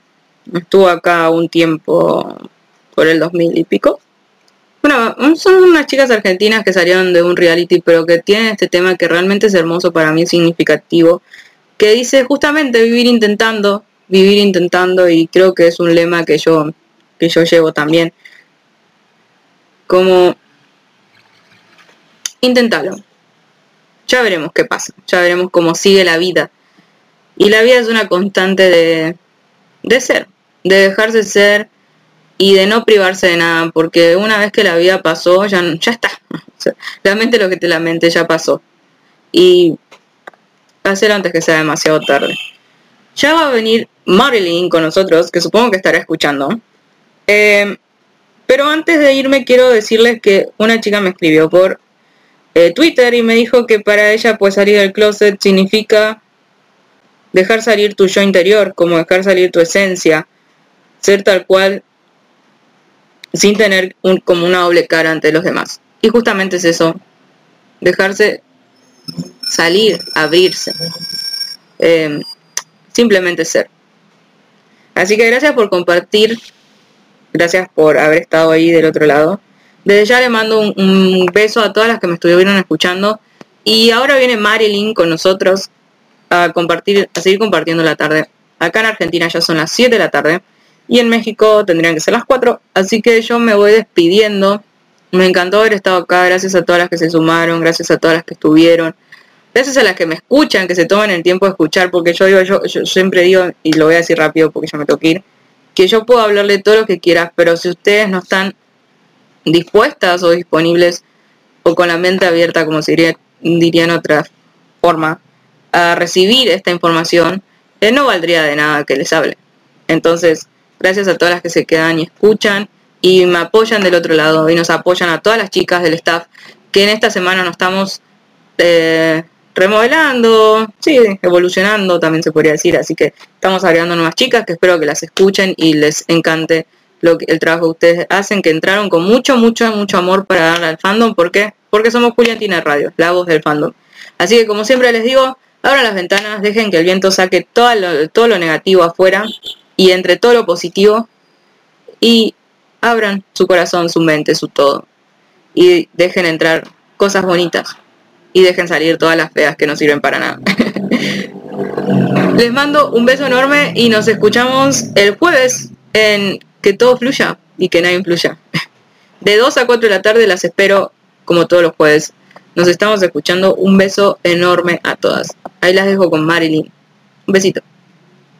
[SPEAKER 7] estuvo acá un tiempo por el 2000 y pico. Bueno, son unas chicas argentinas que salieron de un reality, pero que tienen este tema que realmente es hermoso para mí, significativo, que dice justamente vivir intentando, vivir intentando, y creo que es un lema que yo, que yo llevo también. Como inténtalo. Ya veremos qué pasa, ya veremos cómo sigue la vida. Y la vida es una constante de, de ser, de dejarse ser y de no privarse de nada, porque una vez que la vida pasó, ya, ya está. Lamente lo que te lamente ya pasó. Y hacerlo antes que sea demasiado tarde. Ya va a venir Marilyn con nosotros, que supongo que estará escuchando. Eh, pero antes de irme quiero decirles que una chica me escribió por eh, Twitter y me dijo que para ella pues salir del closet significa dejar salir tu yo interior, como dejar salir tu esencia, ser tal cual sin tener un, como una doble cara ante los demás. Y justamente es eso, dejarse salir, abrirse, eh, simplemente ser. Así que gracias por compartir, gracias por haber estado ahí del otro lado. Desde ya le mando un, beso a todas las que me estuvieron escuchando. Y ahora viene Marilyn con nosotros a compartir, a seguir compartiendo la tarde. Acá en Argentina ya son las 7 de la tarde y en México tendrían que ser las 4. Así que yo me voy despidiendo. Me encantó haber estado acá. Gracias a todas las que se sumaron, gracias a todas las que estuvieron. Gracias a las que me escuchan, que se toman el tiempo de escuchar, porque yo digo, yo, yo siempre digo, y lo voy a decir rápido porque ya me tengo que ir, que yo puedo hablarle todo lo que quieras, pero si ustedes no están dispuestas o disponibles o con la mente abierta, como se diría, otra forma, a recibir esta información, eh, no valdría de nada que les hable. Entonces, gracias a todas las que se quedan y escuchan y me apoyan del otro lado y nos apoyan a todas las chicas del staff que en esta semana nos estamos eh, remodelando, sí, evolucionando también se podría decir, así que estamos agregando nuevas chicas que espero que las escuchen y les encante lo que, el trabajo que ustedes hacen, que entraron con mucho, mucho, mucho amor para darle al fandom, ¿por qué? Porque somos Juliantina Radio, la voz del fandom. Así que como siempre les digo, abran las ventanas, dejen que el viento saque todo todo lo negativo afuera y entre todo lo positivo y abran su corazón, su mente, su todo y dejen entrar cosas bonitas y dejen salir todas las feas que no sirven para nada. Les mando un beso enorme y nos escuchamos el jueves en Que todo fluya y que nada influya. De 2 a 4 de la tarde las espero como todos los jueves. Nos estamos escuchando. Un beso enorme a todas. Ahí las dejo con Marilyn. Un besito.